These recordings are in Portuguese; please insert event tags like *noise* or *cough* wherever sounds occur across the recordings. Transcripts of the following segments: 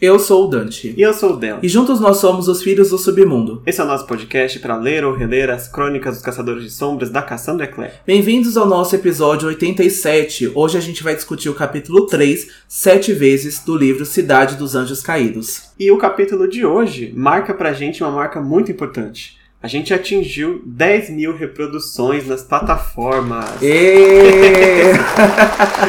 Eu sou o Dante. E eu sou o Del. E juntos nós somos os Filhos do Submundo. Esse é o nosso podcast para ler ou reler as crônicas dos Caçadores de Sombras da Cassandra Clare. Bem-vindos ao nosso episódio 87. Hoje a gente vai discutir o capítulo 3, Sete Vezes, do livro Cidade dos Anjos Caídos. E o capítulo de hoje marca pra gente uma marca muito importante. A gente atingiu 10 mil reproduções nas plataformas. *laughs*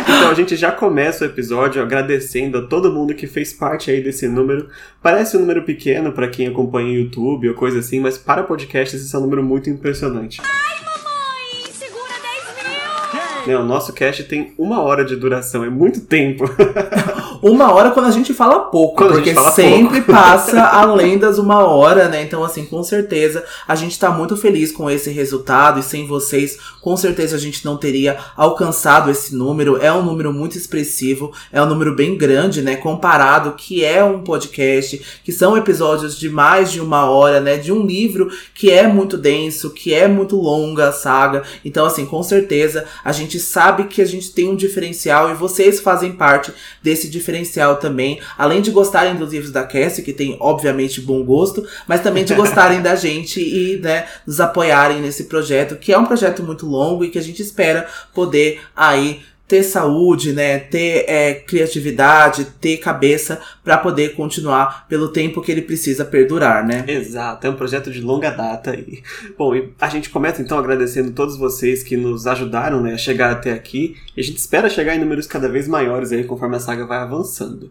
então a gente já começa o episódio agradecendo a todo mundo que fez parte aí desse número. Parece um número pequeno para quem acompanha o YouTube ou coisa assim, mas para podcasts esse é um número muito impressionante. Ai, mamãe, segura 10 mil! Né, o nosso cast tem uma hora de duração, é muito tempo. *laughs* uma hora quando a gente fala pouco, Quando porque fala sempre pouco. *laughs* passa além das uma hora, né? Então, assim, com certeza a gente tá muito feliz com esse resultado e sem vocês, com certeza a gente não teria alcançado esse número. É um número muito expressivo, é um número bem grande, né? Comparado que é um podcast, que são episódios de mais de uma hora, né? De um livro que é muito denso, que é muito longa a saga. Então, assim, com certeza a gente sabe que a gente tem um diferencial e vocês fazem parte desse diferencial também. Além de gostarem dos livros da Cassie, que tem, obviamente, bom gosto, mas também de gostarem da *laughs* gente e, né, nos apoiarem nesse projeto, que é um projeto muito longo e que a gente espera poder aí ter saúde, né, ter é, criatividade, ter cabeça para poder continuar pelo tempo que ele precisa perdurar, né? Exato, é um projeto de longa data. E, bom, e a gente começa então agradecendo todos vocês que nos ajudaram né, a chegar até aqui. E a gente espera chegar em números cada vez maiores aí conforme a saga vai avançando.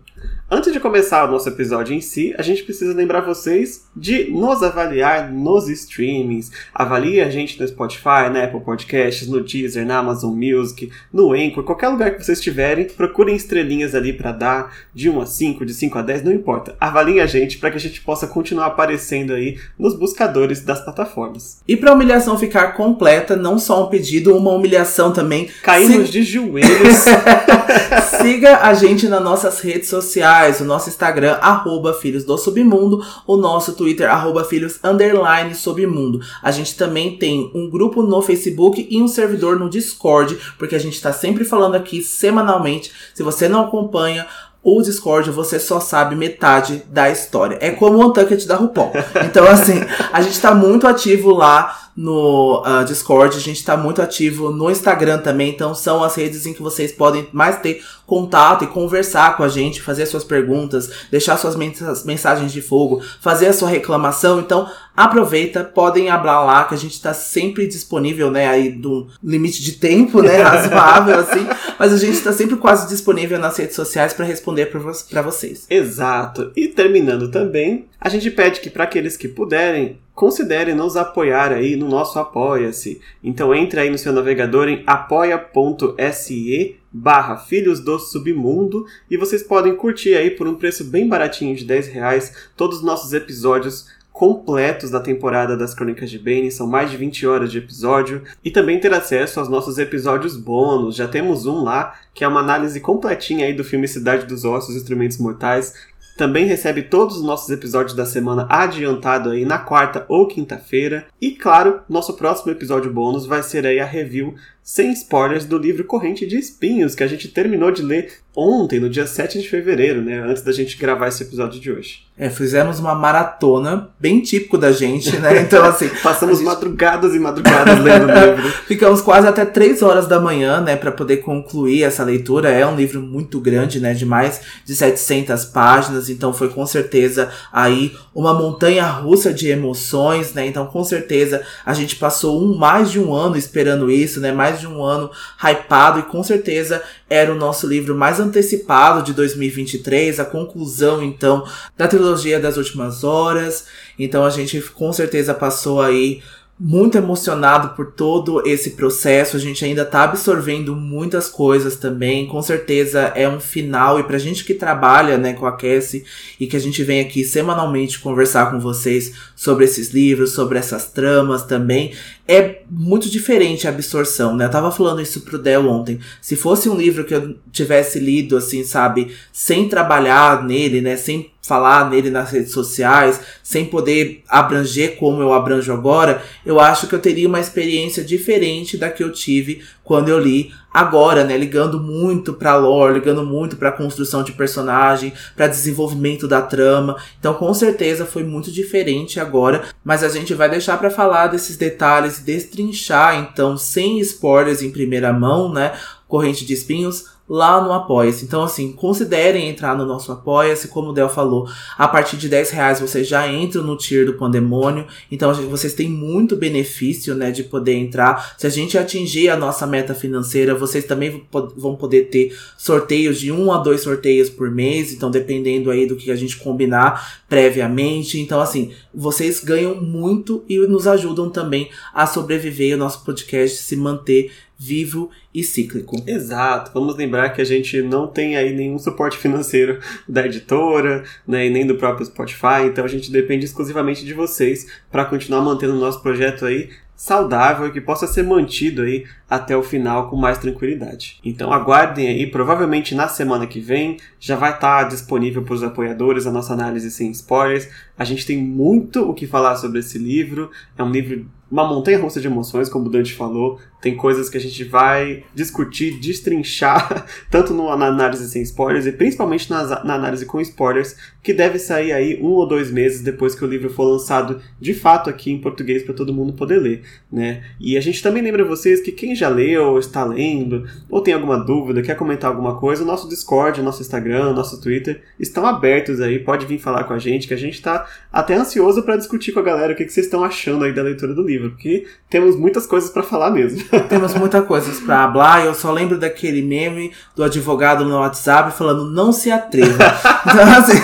Antes de começar o nosso episódio em si, a gente precisa lembrar vocês de nos avaliar nos streamings. Avalie a gente no Spotify, na Apple Podcasts, no Deezer, na Amazon Music, no Anchor, qualquer lugar que vocês estiverem. Procurem estrelinhas ali para dar de 1 a 5, de 5 a 10, não importa. Avaliem a gente para que a gente possa continuar aparecendo aí nos buscadores das plataformas. E pra humilhação ficar completa, não só um pedido, uma humilhação também. Caímos de joelhos. *laughs* Siga a gente nas nossas redes sociais, o nosso Instagram, arroba Filhos do Submundo, o nosso Twitter, arroba Filhos Underline Submundo. A gente também tem um grupo no Facebook e um servidor no Discord, porque a gente tá sempre falando aqui semanalmente. Se você não acompanha o Discord, você só sabe metade da história. É como o Untucked da RuPaul. Então, assim, a gente tá muito ativo lá no ah, Discord, a gente tá muito ativo no Instagram também, então são as redes em que vocês podem mais ter contato e conversar com a gente, fazer suas perguntas, deixar suas mens- mensagens de fogo, fazer a sua reclamação. Então, aproveita, podem abrir lá, que a gente tá sempre disponível, né, aí do limite de tempo, né, *laughs* razoável, assim, mas a gente tá sempre quase disponível nas redes sociais para responder pra vocês. Exato. E terminando também, a gente pede que para aqueles que puderem, considerem nos apoiar aí no nosso Apoia-se. Então entre aí no seu navegador em apoia.se barra Filhos do Submundo e vocês podem curtir aí por um preço bem baratinho de 10 reais todos os nossos episódios completos da temporada das Crônicas de Bane, são mais de 20 horas de episódio, e também ter acesso aos nossos episódios bônus. Já temos um lá, que é uma análise completinha aí do filme Cidade dos Ossos, Instrumentos Mortais. Também recebe todos os nossos episódios da semana adiantado aí na quarta ou quinta-feira. E claro, nosso próximo episódio bônus vai ser aí a review sem spoilers do livro Corrente de Espinhos, que a gente terminou de ler ontem, no dia 7 de fevereiro, né? Antes da gente gravar esse episódio de hoje. É, fizemos uma maratona, bem típico da gente, né? *laughs* Então, assim, Passamos gente- madrugadas e madrugadas lendo o *laughs* livro. Ficamos quase até 3 horas da manhã, né, para poder concluir essa leitura. É um livro muito grande, né, de mais de 700 páginas, então foi com certeza aí uma montanha russa de emoções, né? Então, com certeza a gente passou um mais de um ano esperando isso, né? Mais de um ano hypado e com certeza era o nosso livro mais antecipado de 2023, a conclusão então da trilogia das últimas horas. Então a gente com certeza passou aí muito emocionado por todo esse processo. A gente ainda tá absorvendo muitas coisas também. Com certeza é um final. E pra gente que trabalha né, com a Cassie e que a gente vem aqui semanalmente conversar com vocês sobre esses livros, sobre essas tramas também, é muito diferente a absorção, né? Eu tava falando isso pro Del ontem. Se fosse um livro que eu tivesse lido, assim, sabe, sem trabalhar nele, né? Sem falar nele nas redes sociais, sem poder abranger como eu abranjo agora, eu acho que eu teria uma experiência diferente da que eu tive quando eu li agora, né, ligando muito para lore, ligando muito para construção de personagem, para desenvolvimento da trama. Então, com certeza foi muito diferente agora, mas a gente vai deixar para falar desses detalhes, destrinchar então sem spoilers em primeira mão, né, Corrente de Espinhos lá no Apoia-se. Então, assim, considerem entrar no nosso Apoia-se. Como o Del falou, a partir de 10 reais vocês já entram no tier do Pandemônio. Então, vocês têm muito benefício, né, de poder entrar. Se a gente atingir a nossa meta financeira, vocês também vão poder ter sorteios de um a dois sorteios por mês. Então, dependendo aí do que a gente combinar previamente. Então, assim, vocês ganham muito e nos ajudam também a sobreviver o nosso podcast se manter vivo e cíclico. Exato. Vamos lembrar que a gente não tem aí nenhum suporte financeiro *laughs* da editora, né, e nem do próprio Spotify, então a gente depende exclusivamente de vocês para continuar mantendo o nosso projeto aí saudável e que possa ser mantido aí até o final com mais tranquilidade. Então aguardem aí, provavelmente na semana que vem já vai estar tá disponível para os apoiadores a nossa análise sem spoilers. A gente tem muito o que falar sobre esse livro. É um livro uma montanha russa de emoções, como o Dante falou. Tem coisas que a gente vai discutir, destrinchar, *laughs* tanto na análise sem spoilers e principalmente na, análise com spoilers, que deve sair aí um ou dois meses depois que o livro for lançado de fato aqui em português para todo mundo poder ler, né? E a gente também lembra vocês que quem já leu, está lendo, ou tem alguma dúvida, quer comentar alguma coisa, o nosso Discord, nosso Instagram, nosso Twitter estão abertos aí, pode vir falar com a gente, que a gente está até ansioso para discutir com a galera o que, que vocês estão achando aí da leitura do livro livro, porque temos muitas coisas para falar mesmo. Temos muitas coisas para falar. Eu só lembro daquele meme do advogado no WhatsApp falando não se atreva. *laughs* então, assim,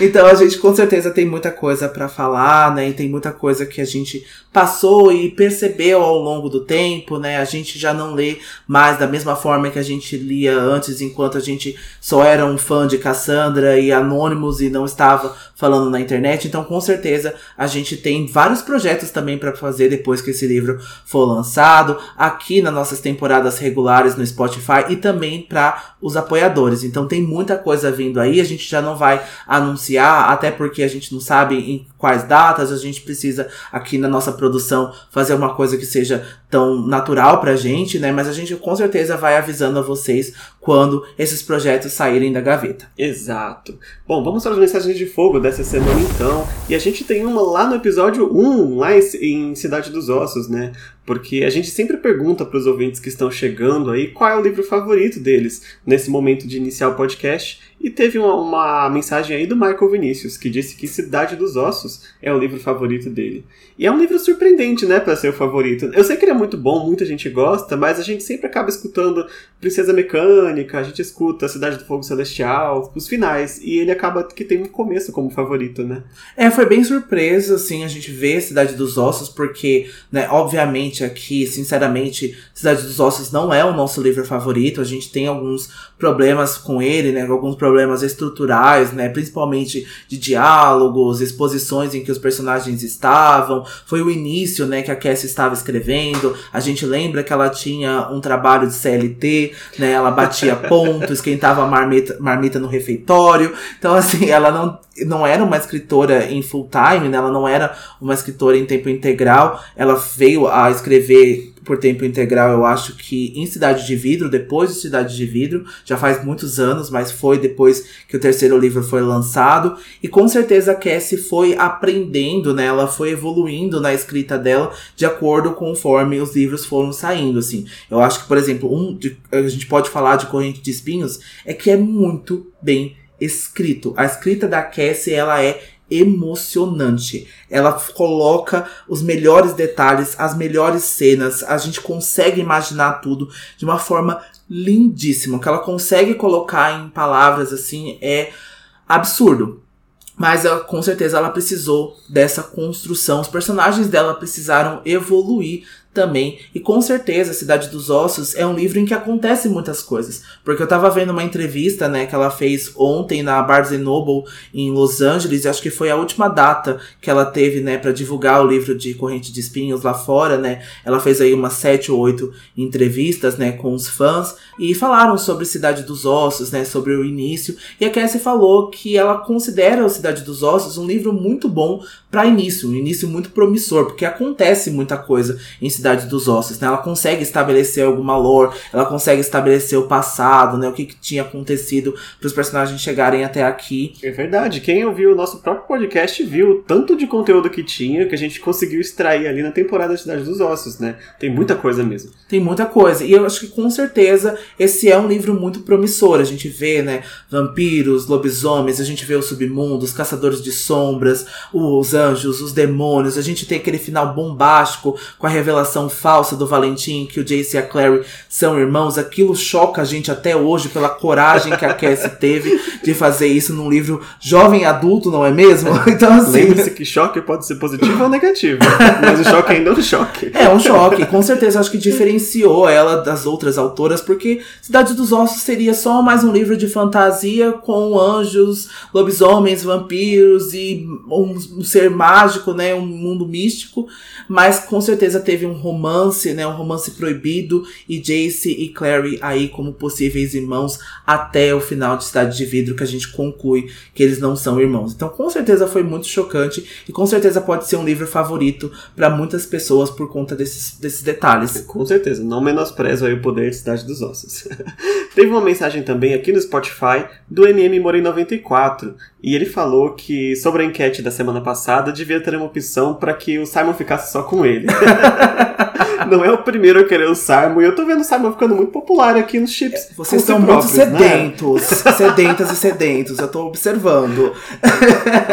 *laughs* então a gente com certeza tem muita coisa para falar, né? E tem muita coisa que a gente passou e percebeu ao longo do tempo, né? A gente já não lê mais da mesma forma que a gente lia antes, enquanto a gente só era um fã de Cassandra e Anônimos e não estava falando na internet. Então, com certeza, a gente tem vários projetos também para fazer depois que esse livro for lançado, aqui nas nossas temporadas regulares no Spotify e também para os apoiadores. Então tem muita coisa vindo aí, a gente já não vai anunciar, até porque a gente não sabe em quais datas, a gente precisa aqui na nossa produção fazer uma coisa que seja tão natural pra gente, né? Mas a gente com certeza vai avisando a vocês quando esses projetos saírem da gaveta. Exato. Bom, vamos para as mensagens de fogo dessa semana então. E a gente tem uma lá no episódio 1, lá em Cidade dos Ossos, né? Porque a gente sempre pergunta para os ouvintes que estão chegando aí qual é o livro favorito deles nesse momento de iniciar o podcast. E teve uma, uma, mensagem aí do Michael Vinícius, que disse que Cidade dos Ossos é o livro favorito dele. E é um livro surpreendente, né, para ser o favorito. Eu sei que ele é muito bom, muita gente gosta, mas a gente sempre acaba escutando Princesa Mecânica, a gente escuta Cidade do Fogo Celestial, os finais, e ele acaba que tem um começo como favorito, né? É, foi bem surpresa, assim, a gente ver Cidade dos Ossos, porque, né, obviamente aqui, sinceramente, Cidade dos Ossos não é o nosso livro favorito, a gente tem alguns problemas com ele, né, alguns problemas problemas estruturais, né? Principalmente de diálogos, exposições em que os personagens estavam. Foi o início, né, que a Cassie estava escrevendo. A gente lembra que ela tinha um trabalho de CLT, né? Ela batia *laughs* ponto, esquentava a marmita, marmita no refeitório. Então, assim, ela não, não era uma escritora em full time, né? Ela não era uma escritora em tempo integral. Ela veio a escrever por tempo integral, eu acho que em Cidade de Vidro, depois de Cidade de Vidro, já faz muitos anos, mas foi depois que o terceiro livro foi lançado. E com certeza a Cassie foi aprendendo, né? Ela foi evoluindo na escrita dela de acordo conforme os livros foram saindo, assim. Eu acho que, por exemplo, um de, a gente pode falar de Corrente de Espinhos, é que é muito bem escrito. A escrita da Cassie, ela é emocionante. Ela coloca os melhores detalhes, as melhores cenas, a gente consegue imaginar tudo de uma forma lindíssima. O que ela consegue colocar em palavras assim é absurdo. Mas ela, com certeza ela precisou dessa construção. Os personagens dela precisaram evoluir também. E com certeza, Cidade dos Ossos é um livro em que acontece muitas coisas. Porque eu tava vendo uma entrevista, né, que ela fez ontem na Barnes Noble em Los Angeles, e acho que foi a última data que ela teve, né, para divulgar o livro de Corrente de Espinhos lá fora, né? Ela fez aí umas sete ou oito entrevistas, né, com os fãs e falaram sobre Cidade dos Ossos, né, sobre o início. E a Cassie falou que ela considera o Cidade dos Ossos um livro muito bom para início, um início muito promissor, porque acontece muita coisa em Cidade dos Ossos, né? Ela consegue estabelecer alguma lore, ela consegue estabelecer o passado, né? O que, que tinha acontecido para os personagens chegarem até aqui. É verdade. Quem ouviu o nosso próprio podcast viu o tanto de conteúdo que tinha que a gente conseguiu extrair ali na temporada Cidade dos Ossos, né? Tem muita coisa mesmo. Tem muita coisa. E eu acho que com certeza esse é um livro muito promissor. A gente vê, né, vampiros, lobisomens, a gente vê o submundo, os caçadores de sombras, os anjos, os demônios. A gente tem aquele final bombástico com a revelação falsa do Valentim que o Jace e a Clary são irmãos. Aquilo choca a gente até hoje pela coragem que a Cassie *laughs* teve de fazer isso num livro jovem adulto, não é mesmo? *laughs* Então assim, Lembre-se que choque pode ser positivo ou negativo, mas o choque ainda é um choque. é um choque. Com certeza acho que diferenciou ela das outras autoras, porque Cidade dos Ossos seria só mais um livro de fantasia com anjos, lobisomens, vampiros e um, um ser mágico, né, um mundo místico, mas com certeza teve um romance, né, um romance proibido e Jace e Clary aí como possíveis irmãos até o final de Cidade de Vidro que a gente conclui que eles não são irmãos. Então com certeza foi muito chocante e com certeza pode ser um livro favorito para muitas pessoas por conta desses, desses detalhes. Com certeza, não menosprezo aí o poder de Cidade dos Ossos. *laughs* Teve uma mensagem também aqui no Spotify do MM Morei 94 e ele falou que sobre a enquete da semana passada devia ter uma opção para que o Simon ficasse só com ele. *laughs* não é o primeiro a querer o Simon e eu tô vendo o Simon ficando muito popular aqui nos chips. Vocês com são muito né? sedentos, sedentas e sedentos, eu tô observando.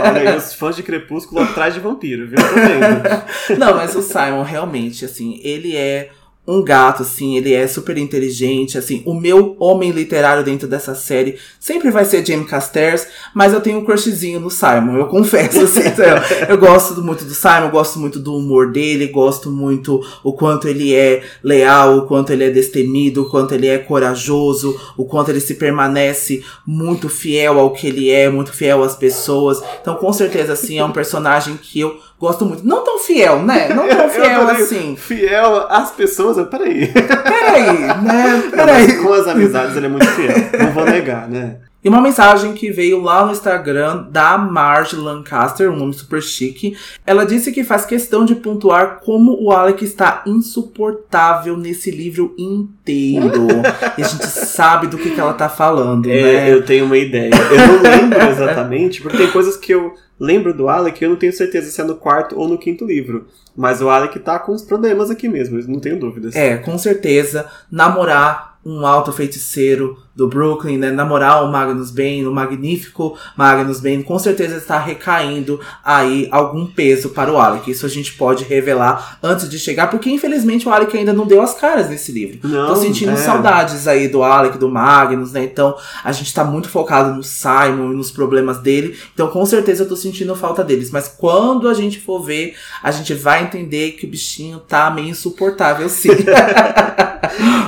Olha aí, os fãs de Crepúsculo atrás de vampiro, viu? Eu tô vendo. *laughs* Não, mas o Simon realmente, assim, ele é um gato, assim, ele é super inteligente, assim, o meu homem literário dentro dessa série sempre vai ser Jamie Castells, mas eu tenho um crushzinho no Simon, eu confesso, assim, então, *laughs* eu gosto muito do Simon, eu gosto muito do humor dele, gosto muito o quanto ele é leal, o quanto ele é destemido, o quanto ele é corajoso, o quanto ele se permanece muito fiel ao que ele é, muito fiel às pessoas, então com certeza, assim, é um personagem que eu gosto muito, não tão fiel, né, não tão *laughs* Eu fiel adorei. assim, Fiel às pessoas, eu- peraí. Peraí, né? Não, Peraí. mas com as amizades ele é muito fiel. Não vou negar, né? E uma mensagem que veio lá no Instagram da Marge Lancaster, um nome super chique. Ela disse que faz questão de pontuar como o Alec está insuportável nesse livro inteiro. e a gente *laughs* sabe do que, que ela tá falando, É, né? eu tenho uma ideia. Eu não lembro exatamente, porque tem coisas que eu lembro do Alec e eu não tenho certeza se é no quarto ou no quinto livro. Mas o Alec tá com uns problemas aqui mesmo, não tenho dúvidas. É, com certeza, namorar um alto feiticeiro do Brooklyn, né? Namorar o Magnus Bane, o magnífico Magnus Bane, com certeza está recaindo aí algum peso para o Alec. Isso a gente pode revelar antes de chegar, porque infelizmente o Alec ainda não deu as caras nesse livro. Não, Tô sentindo é. saudades aí do Alec, do Magnus, né? Então a gente tá muito focado no Simon e nos problemas dele. Então com certeza eu tô sentindo falta deles. Mas quando a gente for ver, a gente vai entender que o bichinho tá meio insuportável, sim. *laughs*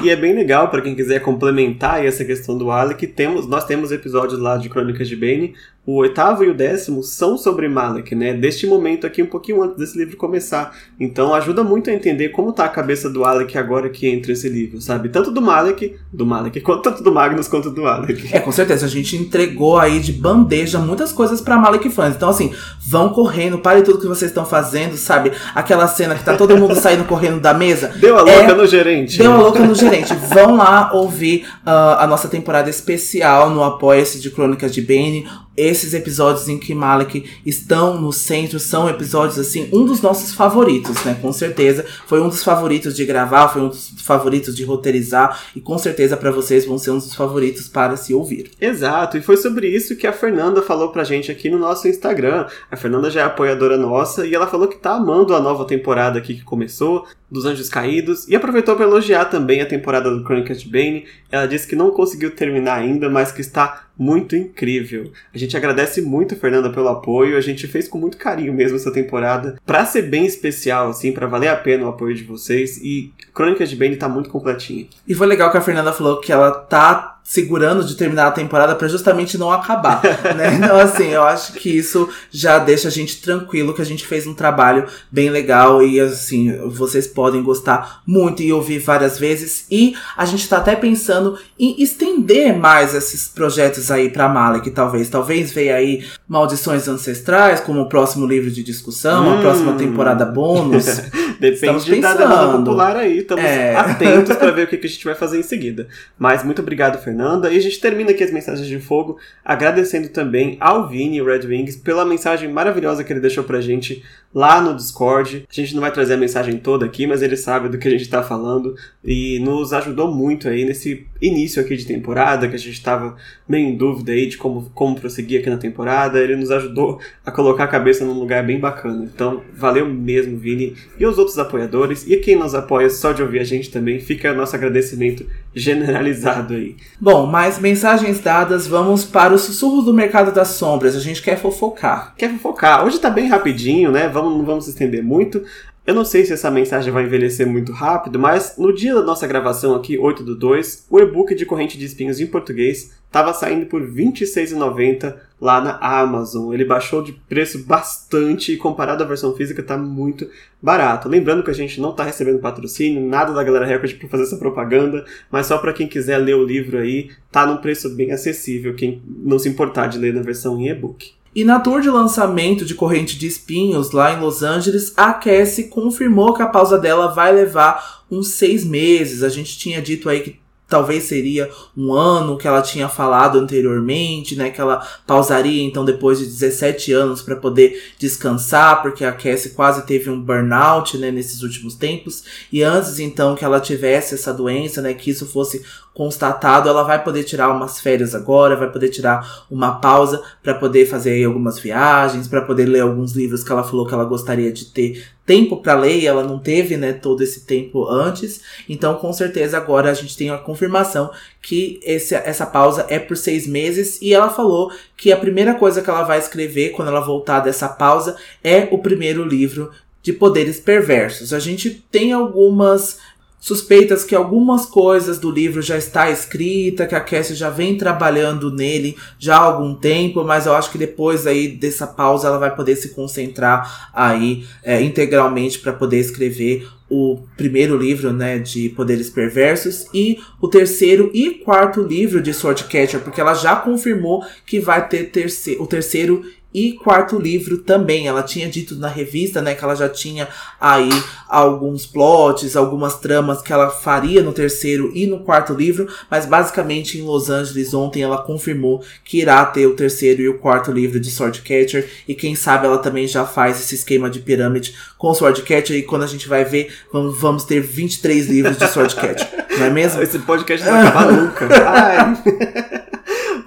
E é bem legal pra quem quiser complementar essa questão do Alec. Temos, nós temos episódios lá de Crônicas de Bane. O oitavo e o décimo são sobre Malek, né? Deste momento aqui, um pouquinho antes desse livro começar. Então ajuda muito a entender como tá a cabeça do Alec agora que entra esse livro, sabe? Tanto do Malek, do Malek, *laughs* quanto tanto do Magnus quanto do Alec. É, com certeza, a gente entregou aí de bandeja muitas coisas pra Malek fãs. Então, assim, vão correndo, parem tudo que vocês estão fazendo, sabe? Aquela cena que tá todo mundo *laughs* saindo correndo da mesa. Deu a É- louca no gerente. Deu a louca no gerente. Vão lá ouvir ah, a nossa temporada especial no Apoia-se de Crônicas de Bane. Esses episódios em que Malek estão no centro são episódios, assim, um dos nossos favoritos, né? Com certeza. Foi um dos favoritos de gravar, foi um dos favoritos de roteirizar. E com certeza pra vocês vão ser um dos favoritos para se ouvir. Exato, e foi sobre isso que a Fernanda falou pra gente aqui no nosso Instagram. A Fernanda já é apoiadora nossa e ela falou que tá amando a nova temporada aqui que começou, dos Anjos Caídos, e aproveitou para elogiar também a temporada do Crônicas Bane. Ela disse que não conseguiu terminar ainda, mas que está muito incrível. A gente agradece muito, Fernanda, pelo apoio. A gente fez com muito carinho mesmo essa temporada. Pra ser bem especial, assim, para valer a pena o apoio de vocês. E Crônicas de Bane tá muito completinha. E foi legal que a Fernanda falou que ela tá segurando de terminar a temporada para justamente não acabar, *laughs* né? Então assim, eu acho que isso já deixa a gente tranquilo que a gente fez um trabalho bem legal e assim, vocês podem gostar muito e ouvir várias vezes e a gente tá até pensando em estender mais esses projetos aí para Malek, talvez, talvez venha aí Maldições Ancestrais como o próximo livro de discussão, Hum. a próxima temporada bônus. *laughs* Estamos Depende da pensando. demanda popular aí, estamos É. atentos para ver o que a gente vai fazer em seguida. Mas muito obrigado, Fernanda. E a gente termina aqui as mensagens de fogo, agradecendo também ao Vini Red Wings pela mensagem maravilhosa que ele deixou pra gente lá no Discord. A gente não vai trazer a mensagem toda aqui, mas ele sabe do que a gente tá falando e nos ajudou muito aí nesse início aqui de temporada, que a gente tava meio em dúvida aí de como, como prosseguir aqui na temporada. Ele nos ajudou a colocar a cabeça num lugar bem bacana. Então, valeu mesmo, Vini. E os outros apoiadores, e quem nos apoia só de ouvir a gente também, fica nosso agradecimento generalizado aí. Bom, mais mensagens dadas, vamos para o sussurro do mercado das sombras. A gente quer fofocar. Quer focar? Hoje tá bem rapidinho, né? Vamos, não vamos se estender muito. Eu não sei se essa mensagem vai envelhecer muito rápido, mas no dia da nossa gravação aqui, 8 do 2, o e-book de Corrente de Espinhos em português estava saindo por R$ 26,90 lá na Amazon. Ele baixou de preço bastante e comparado à versão física tá muito barato. Lembrando que a gente não tá recebendo patrocínio, nada da Galera Record para fazer essa propaganda, mas só para quem quiser ler o livro aí, tá num preço bem acessível, quem não se importar de ler na versão em e-book. E na tour de lançamento de Corrente de Espinhos, lá em Los Angeles, a Cassie confirmou que a pausa dela vai levar uns seis meses. A gente tinha dito aí que talvez seria um ano que ela tinha falado anteriormente, né? Que ela pausaria então depois de 17 anos para poder descansar, porque a Cassie quase teve um burnout, né, nesses últimos tempos. E antes então que ela tivesse essa doença, né, que isso fosse constatado, ela vai poder tirar umas férias agora, vai poder tirar uma pausa para poder fazer algumas viagens, para poder ler alguns livros que ela falou que ela gostaria de ter tempo para ler e ela não teve, né, todo esse tempo antes. Então, com certeza agora a gente tem a confirmação que esse, essa pausa é por seis meses e ela falou que a primeira coisa que ela vai escrever quando ela voltar dessa pausa é o primeiro livro de poderes perversos. A gente tem algumas suspeitas que algumas coisas do livro já está escrita, que a Cassie já vem trabalhando nele já há algum tempo, mas eu acho que depois aí dessa pausa ela vai poder se concentrar aí é, integralmente para poder escrever o primeiro livro, né, de Poderes Perversos e o terceiro e quarto livro de Swordcatcher, porque ela já confirmou que vai ter terce o terceiro e quarto livro também. Ela tinha dito na revista, né, que ela já tinha aí alguns plots, algumas tramas que ela faria no terceiro e no quarto livro, mas basicamente em Los Angeles ontem ela confirmou que irá ter o terceiro e o quarto livro de Swordcatcher e quem sabe ela também já faz esse esquema de pirâmide com Swordcatcher e quando a gente vai ver, vamos, vamos ter 23 livros de Swordcatcher, não é mesmo? *laughs* Esse podcast não vai acabar nunca. Ai. *laughs*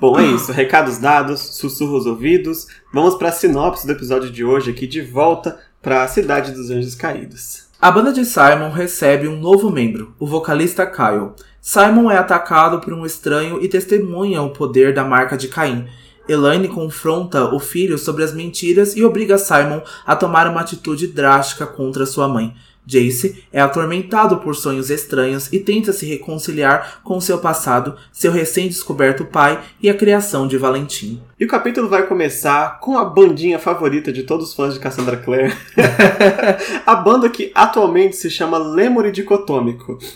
Bom, é isso. Recados dados, sussurros ouvidos. Vamos para a sinopse do episódio de hoje aqui de volta para a cidade dos Anjos Caídos. A banda de Simon recebe um novo membro, o vocalista Kyle. Simon é atacado por um estranho e testemunha o poder da marca de Caim. Elaine confronta o filho sobre as mentiras e obriga Simon a tomar uma atitude drástica contra sua mãe. Jace é atormentado por sonhos estranhos e tenta se reconciliar com seu passado, seu recém-descoberto pai e a criação de Valentim. E o capítulo vai começar com a bandinha favorita de todos os fãs de Cassandra Clare. *laughs* a banda que atualmente se chama Lemuri Dicotômico. *laughs*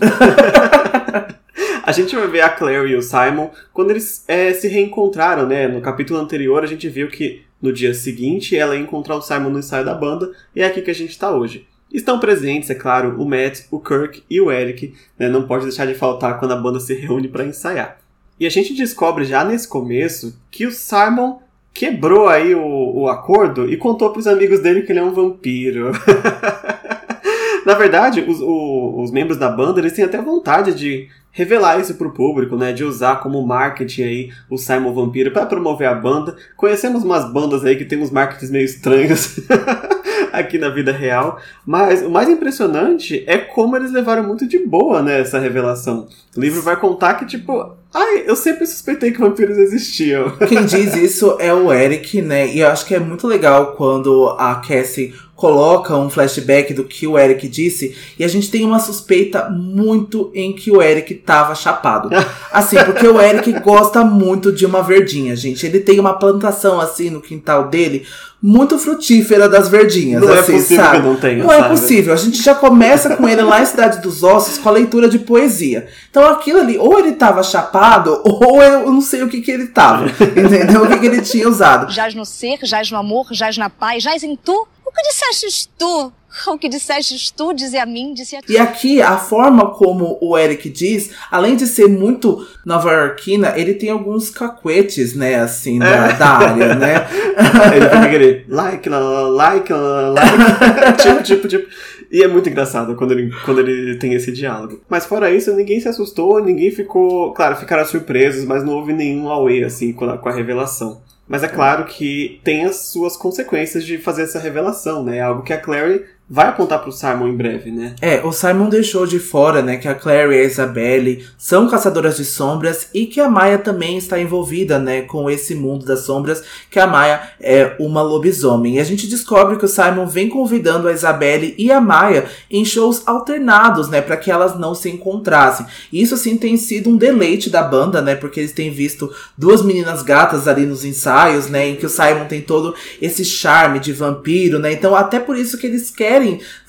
A gente vai ver a Claire e o Simon quando eles é, se reencontraram, né? No capítulo anterior a gente viu que no dia seguinte ela ia encontrar o Simon no ensaio da banda e é aqui que a gente tá hoje. Estão presentes, é claro, o Matt, o Kirk e o Eric, né? Não pode deixar de faltar quando a banda se reúne para ensaiar. E a gente descobre já nesse começo que o Simon quebrou aí o, o acordo e contou pros amigos dele que ele é um vampiro. *laughs* Na verdade, os, o- os membros da banda eles têm até vontade de revelar isso pro público, né? De usar como marketing aí o Simon Vampiro para promover a banda. Conhecemos umas bandas aí que tem uns marketings meio estranhos *laughs* aqui na vida real, mas o mais impressionante é como eles levaram muito de boa né, essa revelação. O livro vai contar que, tipo, Ai, eu sempre suspeitei que vampiros existiam. *laughs* Quem diz isso é o Eric, né? E eu acho que é muito legal quando a Cassie coloca um flashback do que o Eric disse e a gente tem uma suspeita muito em que o Eric tava chapado. Assim, porque o Eric gosta muito de uma verdinha, gente. Ele tem uma plantação assim no quintal dele muito frutífera das verdinhas. Não é assim, possível sabe? que não tenha, Não é sabe? possível. A gente já começa com ele lá em Cidade dos Ossos com a leitura de poesia. Então aquilo ali, ou ele tava chapado, ou eu não sei o que que ele tava. *laughs* entendeu? O que que ele tinha usado. Jaz no ser, jaz no amor, jaz na paz, jaz em tu. O que dissestes tu? *laughs* O que dissestes tu, dize a mim, disse a ti. E aqui, a forma como o Eric diz, além de ser muito nova-iorquina, ele tem alguns cacuetes, né, assim, da, da área, né? *laughs* Ele fica aquele like, like, like. *laughs* tipo, tipo, tipo. E é muito engraçado quando ele, quando ele tem esse diálogo. Mas fora isso, ninguém se assustou, ninguém ficou. Claro, ficaram surpresos, mas não houve nenhum away, assim, com a, com a revelação. Mas é claro que tem as suas consequências de fazer essa revelação, né? É algo que a Clary vai apontar pro Simon em breve, né? É, o Simon deixou de fora, né, que a Clary e a Isabelle são caçadoras de sombras e que a Maia também está envolvida, né, com esse mundo das sombras, que a Maia é uma lobisomem. E a gente descobre que o Simon vem convidando a Isabelle e a Maia em shows alternados, né, para que elas não se encontrassem. E isso, assim, tem sido um deleite da banda, né, porque eles têm visto duas meninas gatas ali nos ensaios, né, em que o Simon tem todo esse charme de vampiro, né, então até por isso que eles querem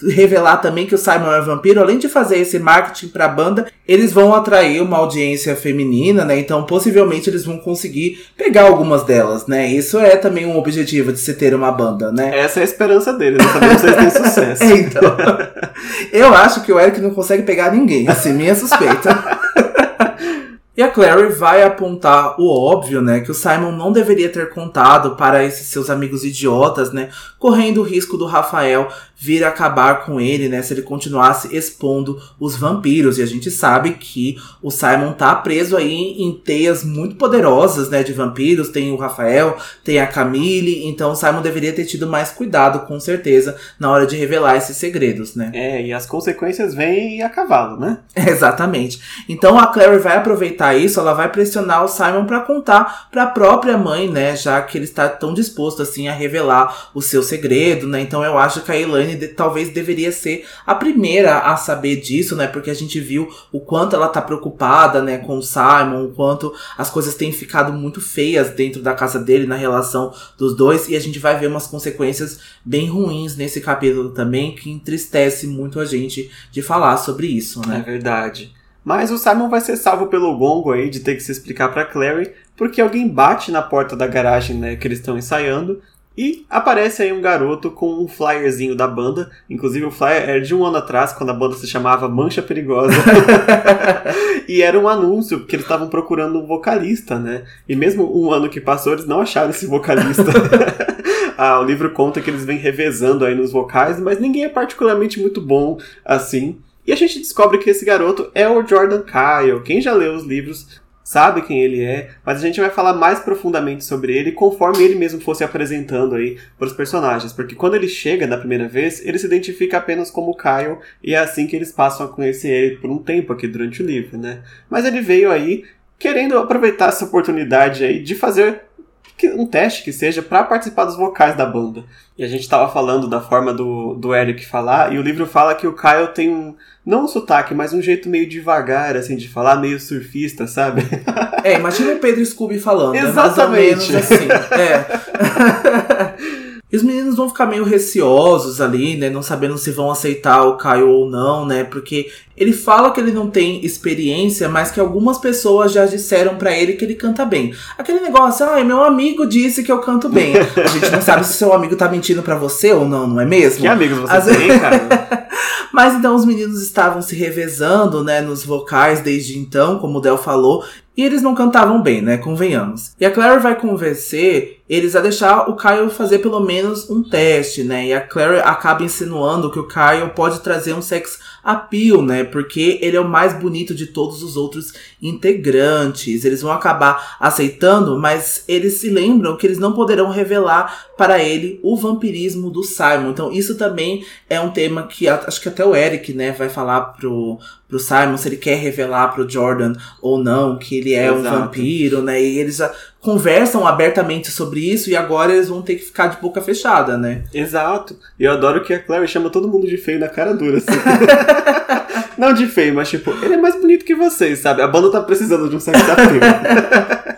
revelar também que o Simon é vampiro, além de fazer esse marketing pra banda, eles vão atrair uma audiência feminina, né? Então, possivelmente eles vão conseguir pegar algumas delas, né? Isso é também um objetivo de se ter uma banda, né? Essa é a esperança deles, né? sabemos se eles têm *laughs* sucesso. É, então. *laughs* Eu acho que o Eric não consegue pegar ninguém, assim, minha suspeita. *laughs* E a Clary vai apontar o óbvio, né? Que o Simon não deveria ter contado para esses seus amigos idiotas, né? Correndo o risco do Rafael vir acabar com ele, né? Se ele continuasse expondo os vampiros. E a gente sabe que o Simon tá preso aí em teias muito poderosas, né? De vampiros. Tem o Rafael, tem a Camille. Então o Simon deveria ter tido mais cuidado, com certeza, na hora de revelar esses segredos, né? É, e as consequências vêm a cavalo, né? *laughs* Exatamente. Então a Clary vai aproveitar isso, ela vai pressionar o Simon para contar para a própria mãe, né, já que ele está tão disposto assim a revelar o seu segredo, né? Então eu acho que a Elaine talvez deveria ser a primeira a saber disso, né? Porque a gente viu o quanto ela tá preocupada, né, com o Simon, o quanto as coisas têm ficado muito feias dentro da casa dele na relação dos dois e a gente vai ver umas consequências bem ruins nesse capítulo também que entristece muito a gente de falar sobre isso, É né? verdade. Mas o Simon vai ser salvo pelo gongo aí de ter que se explicar pra Clary, porque alguém bate na porta da garagem, né, que eles estão ensaiando, e aparece aí um garoto com um flyerzinho da banda. Inclusive o flyer era de um ano atrás, quando a banda se chamava Mancha Perigosa. *laughs* e era um anúncio, porque eles estavam procurando um vocalista, né? E mesmo um ano que passou, eles não acharam esse vocalista. *laughs* ah, o livro conta que eles vêm revezando aí nos vocais, mas ninguém é particularmente muito bom assim. E a gente descobre que esse garoto é o Jordan Kyle. Quem já leu os livros sabe quem ele é, mas a gente vai falar mais profundamente sobre ele conforme ele mesmo fosse apresentando aí para os personagens, porque quando ele chega na primeira vez, ele se identifica apenas como Kyle e é assim que eles passam a conhecer ele por um tempo aqui durante o livro, né? Mas ele veio aí querendo aproveitar essa oportunidade aí de fazer que- um teste que seja para participar dos vocais da banda. E a gente estava falando da forma do, do Eric falar, e o livro fala que o Kyle tem um, não um sotaque, mas um jeito meio devagar, assim, de falar, meio surfista, sabe? É, imagina o Pedro Scooby falando. É mais ou Exatamente. menos assim. É. *laughs* E os meninos vão ficar meio receosos ali, né? Não sabendo se vão aceitar o Caio ou não, né? Porque ele fala que ele não tem experiência, mas que algumas pessoas já disseram pra ele que ele canta bem. Aquele negócio, ai, meu amigo disse que eu canto bem. *laughs* A gente não sabe se seu amigo tá mentindo pra você ou não, não é mesmo? que amigos você Às tem, cara? *laughs* Mas então os meninos estavam se revezando, né, nos vocais desde então, como o Del falou, e eles não cantavam bem, né, convenhamos. E a Claire vai convencer eles a deixar o Kyle fazer pelo menos um teste, né, e a Claire acaba insinuando que o Kyle pode trazer um sex appeal, né, porque ele é o mais bonito de todos os outros integrantes. Eles vão acabar aceitando, mas eles se lembram que eles não poderão revelar para ele o vampirismo do Simon. Então isso também é um tema que a, acho que até o Eric, né, vai falar pro, pro Simon se ele quer revelar pro Jordan ou não que ele é Exato. um vampiro, né? E eles já conversam abertamente sobre isso e agora eles vão ter que ficar de boca fechada, né? Exato. E eu adoro que a Claire chama todo mundo de feio na cara dura, assim. *laughs* *laughs* não de feio, mas tipo, ele é mais bonito que vocês, sabe? A banda tá precisando de um sex appeal.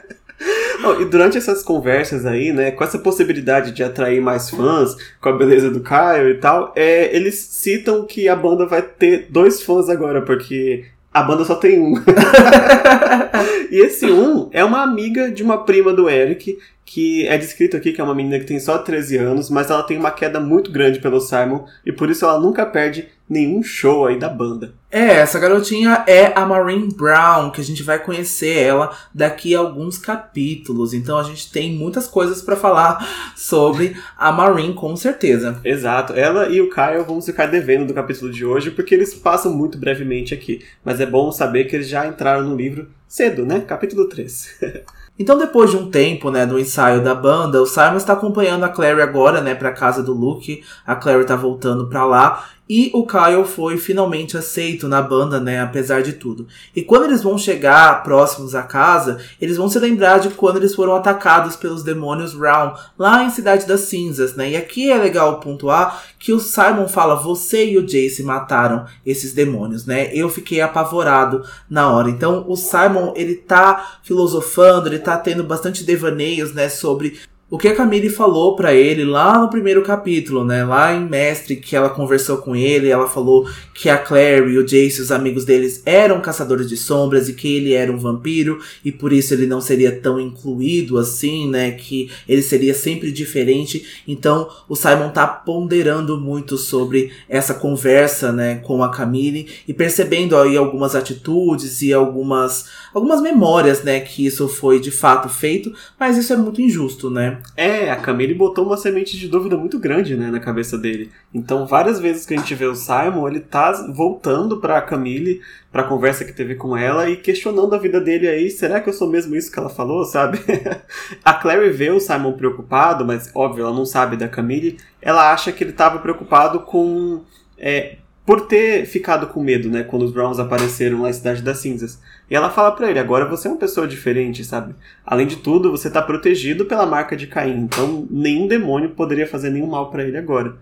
Oh, e durante essas conversas aí, né, com essa possibilidade de atrair mais fãs, com a beleza do Kyle e tal, é, eles citam que a banda vai ter dois fãs agora, porque a banda só tem um. *laughs* e esse um é uma amiga de uma prima do Eric, que é descrito aqui que é uma menina que tem só 13 anos, mas ela tem uma queda muito grande pelo Simon e por isso ela nunca perde nenhum show aí da banda. É, essa garotinha é a Maureen Brown, que a gente vai conhecer ela daqui a alguns capítulos. Então a gente tem muitas coisas para falar sobre a Maureen, com certeza. Exato. Ela e o Kyle vão ficar devendo do capítulo de hoje, porque eles passam muito brevemente aqui. Mas é bom saber que eles já entraram no livro cedo, né? Capítulo 3. *laughs* Então, depois de um tempo, né, do ensaio da banda, o Simon está acompanhando a Clary agora, né, pra casa do Luke. A Clary tá voltando pra lá. E o Kyle foi finalmente aceito na banda, né, apesar de tudo. E quando eles vão chegar próximos à casa, eles vão se lembrar de quando eles foram atacados pelos demônios Round, lá em Cidade das Cinzas, né? E aqui é legal pontuar que o Simon fala: "Você e o Jace mataram esses demônios", né? Eu fiquei apavorado na hora. Então, o Simon, ele tá filosofando, ele tá tendo bastante devaneios, né, sobre o que a Camille falou para ele lá no primeiro capítulo, né? Lá em Mestre, que ela conversou com ele, ela falou que a Claire e o Jace, os amigos deles, eram caçadores de sombras e que ele era um vampiro e por isso ele não seria tão incluído assim, né? Que ele seria sempre diferente. Então o Simon tá ponderando muito sobre essa conversa, né, com a Camille e percebendo aí algumas atitudes e algumas algumas memórias, né, que isso foi de fato feito, mas isso é muito injusto, né? É, a Camille botou uma semente de dúvida muito grande, né, na cabeça dele. Então, várias vezes que a gente vê o Simon, ele tá voltando pra Camille, pra conversa que teve com ela e questionando a vida dele aí, será que eu sou mesmo isso que ela falou, sabe? *laughs* a Clary vê o Simon preocupado, mas óbvio, ela não sabe da Camille, ela acha que ele tava preocupado com é, por ter ficado com medo, né, quando os Browns apareceram na Cidade das Cinzas. E ela fala para ele: agora você é uma pessoa diferente, sabe? Além de tudo, você tá protegido pela marca de Caim, então nenhum demônio poderia fazer nenhum mal para ele agora.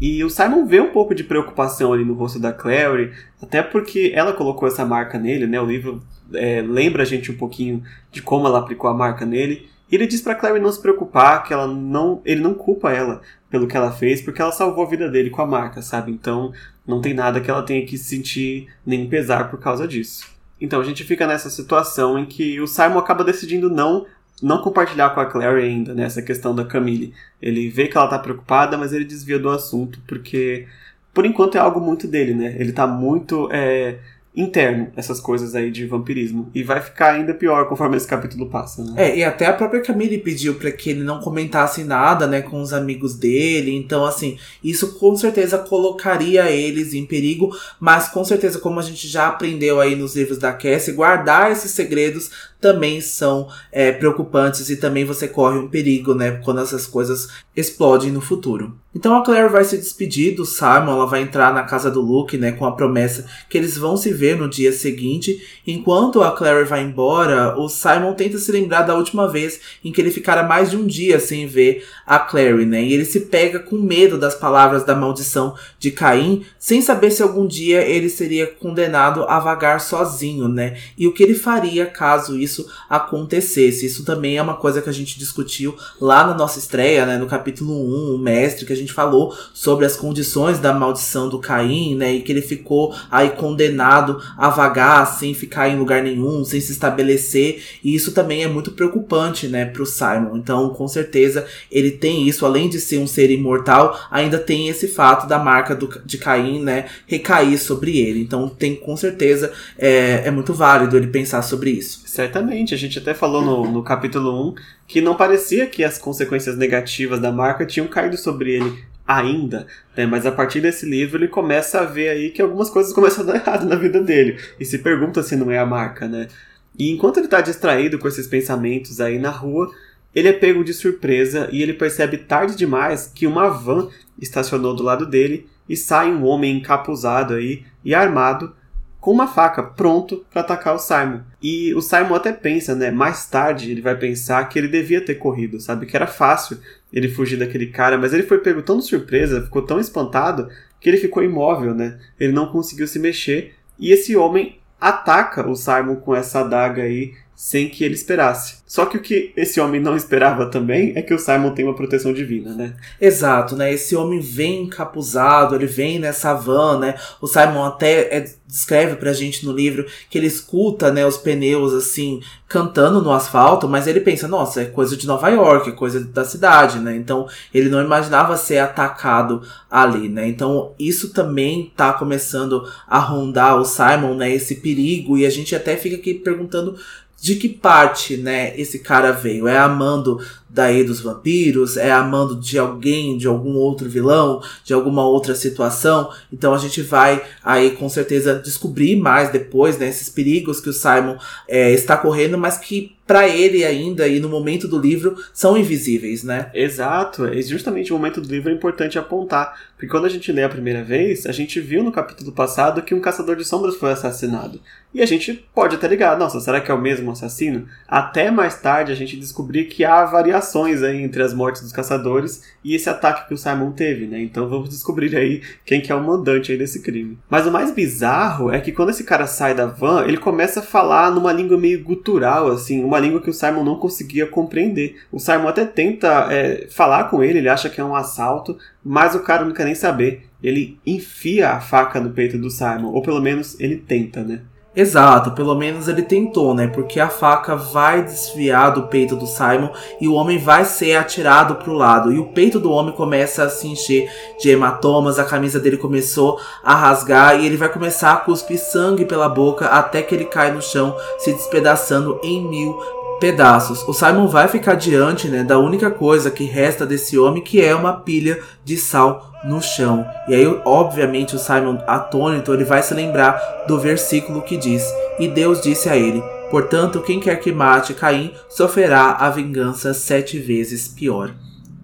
E o Simon vê um pouco de preocupação ali no rosto da Clary, até porque ela colocou essa marca nele, né? O livro é, lembra a gente um pouquinho de como ela aplicou a marca nele. E ele diz para Clary não se preocupar, que ela não, ele não culpa ela pelo que ela fez, porque ela salvou a vida dele com a marca, sabe? Então não tem nada que ela tenha que sentir nem pesar por causa disso. Então a gente fica nessa situação em que o Simon acaba decidindo não não compartilhar com a Clary ainda nessa né, questão da Camille. Ele vê que ela tá preocupada, mas ele desvia do assunto porque por enquanto é algo muito dele, né? Ele tá muito é, interno essas coisas aí de vampirismo. E vai ficar ainda pior conforme esse capítulo passa, né? É, e até a própria Camille pediu para que ele não comentasse nada, né, com os amigos dele. Então, assim, isso com certeza colocaria eles em perigo, mas com certeza, como a gente já aprendeu aí nos livros da Cassie, guardar esses segredos também são é, preocupantes e também você corre um perigo, né, quando essas coisas explodem no futuro. Então a Claire vai se despedir do Simon, ela vai entrar na casa do Luke, né, com a promessa que eles vão se ver no dia seguinte. Enquanto a Claire vai embora, o Simon tenta se lembrar da última vez em que ele ficara mais de um dia sem ver a Claire, né, e ele se pega com medo das palavras da maldição de Caim, sem saber se algum dia ele seria condenado a vagar sozinho, né, e o que ele faria caso isso acontecesse. Isso também é uma coisa que a gente discutiu lá na nossa estreia, né, no capítulo 1, o mestre, que a gente falou sobre as condições da maldição do Caim, né, e que ele ficou aí condenado a vagar sem ficar em lugar nenhum, sem se estabelecer, e isso também é muito preocupante, né, pro Simon. Então, com certeza, ele tem isso, além de ser um ser imortal, ainda tem esse fato da marca do, de Caim, né, recair sobre ele. Então, tem com certeza, é, é muito válido ele pensar sobre isso. Certamente, a gente até falou no, no capítulo 1 que não parecia que as consequências negativas da marca tinham caído sobre ele ainda, né? Mas a partir desse livro ele começa a ver aí que algumas coisas começam a dar *laughs* errado na vida dele e se pergunta se não é a marca, né? E enquanto ele está distraído com esses pensamentos aí na rua, ele é pego de surpresa e ele percebe tarde demais que uma van estacionou do lado dele e sai um homem encapuzado aí e armado com uma faca, pronto para atacar o Simon. E o Simon até pensa, né? Mais tarde ele vai pensar que ele devia ter corrido, sabe? Que era fácil ele fugir daquele cara, mas ele foi pego tão de surpresa, ficou tão espantado que ele ficou imóvel, né? Ele não conseguiu se mexer e esse homem ataca o Simon com essa adaga aí sem que ele esperasse. Só que o que esse homem não esperava também é que o Simon tem uma proteção divina, né? Exato, né? Esse homem vem encapuzado, ele vem nessa van, né? O Simon até é, descreve pra gente no livro que ele escuta, né, os pneus assim cantando no asfalto, mas ele pensa, nossa, é coisa de Nova York, é coisa da cidade, né? Então, ele não imaginava ser atacado ali, né? Então, isso também tá começando a rondar o Simon, né, esse perigo e a gente até fica aqui perguntando de que parte, né, esse cara veio? É amando daí dos vampiros? É amando de alguém, de algum outro vilão, de alguma outra situação? Então a gente vai aí com certeza descobrir mais depois, né, esses perigos que o Simon é, está correndo, mas que para ele ainda e no momento do livro são invisíveis, né? Exato, e justamente o momento do livro é importante apontar, porque quando a gente lê a primeira vez, a gente viu no capítulo passado que um caçador de sombras foi assassinado. E a gente pode até ligar, nossa, será que é o mesmo assassino? Até mais tarde a gente descobrir que há variações aí entre as mortes dos caçadores e esse ataque que o Simon teve, né? Então vamos descobrir aí quem que é o mandante aí desse crime. Mas o mais bizarro é que quando esse cara sai da van, ele começa a falar numa língua meio gutural, assim, uma língua que o Simon não conseguia compreender. O Simon até tenta é, falar com ele, ele acha que é um assalto, mas o cara não quer nem saber. Ele enfia a faca no peito do Simon, ou pelo menos ele tenta, né? Exato, pelo menos ele tentou, né? Porque a faca vai desviar do peito do Simon e o homem vai ser atirado pro lado. E o peito do homem começa a se encher de hematomas, a camisa dele começou a rasgar e ele vai começar a cuspir sangue pela boca até que ele cai no chão, se despedaçando em mil pedaços. O Simon vai ficar diante né, da única coisa que resta desse homem, que é uma pilha de sal no chão. E aí, obviamente, o Simon, atônito, ele vai se lembrar do versículo que diz: E Deus disse a ele: Portanto, quem quer que mate Caim sofrerá a vingança sete vezes pior.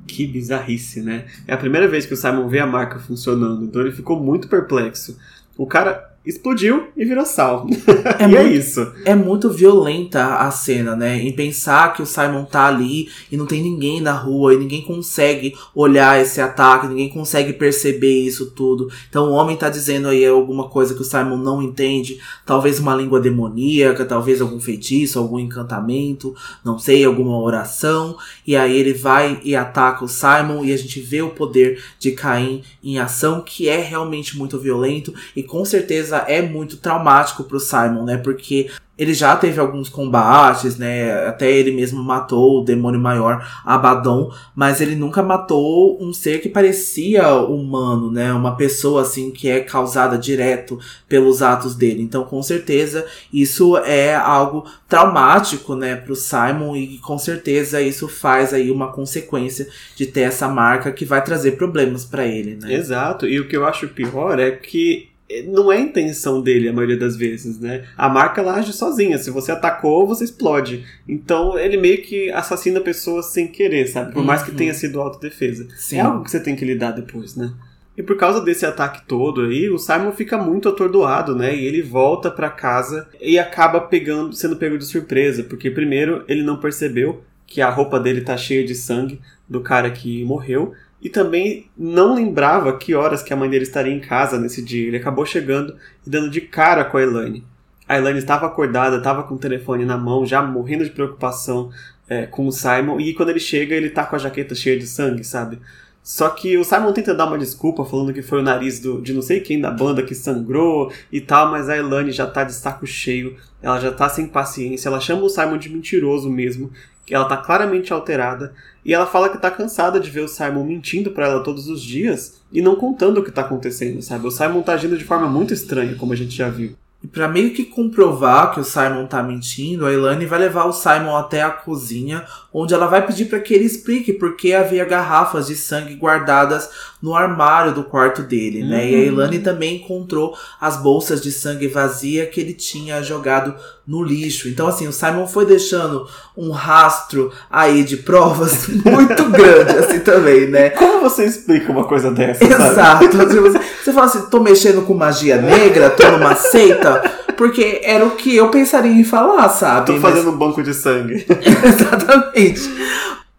Que bizarrice, né? É a primeira vez que o Simon vê a marca funcionando, então ele ficou muito perplexo. O cara explodiu e virou sal. *laughs* É e é muito, é isso. É muito violenta a cena, né? Em pensar que o Simon tá ali e não tem ninguém na rua e ninguém consegue olhar esse ataque, ninguém consegue perceber isso tudo. Então o homem tá dizendo aí alguma coisa que o Simon não entende, talvez uma língua demoníaca, talvez algum feitiço, algum encantamento, não sei, alguma oração. E aí ele vai e ataca o Simon e a gente vê o poder de Caim em ação que é realmente muito violento e com certeza é muito traumático pro Simon, né? Porque ele já teve alguns combates, né? Até ele mesmo matou o demônio maior Abaddon, mas ele nunca matou um ser que parecia humano, né? Uma pessoa assim que é causada direto pelos atos dele. Então, com certeza, isso é algo traumático, né, pro Simon e com certeza isso faz aí uma consequência de ter essa marca que vai trazer problemas para ele, né? Exato. E o que eu acho pior é que não é a intenção dele a maioria das vezes, né? A marca ela age sozinha. Se você atacou, você explode. Então ele meio que assassina pessoas sem querer, sabe? Por mais que uhum. tenha sido autodefesa. Sim. É algo que você tem que lidar depois, né? E por causa desse ataque todo aí, o Simon fica muito atordoado, né? E ele volta para casa e acaba pegando, sendo pego de surpresa, porque primeiro ele não percebeu que a roupa dele tá cheia de sangue do cara que morreu e também não lembrava que horas que a mãe dele estaria em casa nesse dia. Ele acabou chegando e dando de cara com a Elaine. A Elaine estava acordada, estava com o telefone na mão, já morrendo de preocupação é, com o Simon. E quando ele chega, ele tá com a jaqueta cheia de sangue, sabe? Só que o Simon tenta dar uma desculpa, falando que foi o nariz do, de não sei quem da banda que sangrou e tal, mas a Elaine já tá de saco cheio, ela já tá sem paciência, ela chama o Simon de mentiroso mesmo, ela tá claramente alterada, e ela fala que tá cansada de ver o Simon mentindo para ela todos os dias e não contando o que tá acontecendo, sabe? O Simon tá agindo de forma muito estranha, como a gente já viu. E pra meio que comprovar que o Simon tá mentindo, a Elaine vai levar o Simon até a cozinha, onde ela vai pedir para que ele explique por que havia garrafas de sangue guardadas no armário do quarto dele, né? E a Elaine também encontrou as bolsas de sangue vazia que ele tinha jogado no lixo. Então, assim, o Simon foi deixando um rastro aí de provas *laughs* muito grande, assim, também, né? Como você explica uma coisa dessa? Exato. Você, você fala assim, tô mexendo com magia negra, tô numa seita, porque era o que eu pensaria em falar, sabe? Tô Mas- fazendo um banco de sangue. *laughs* Exatamente.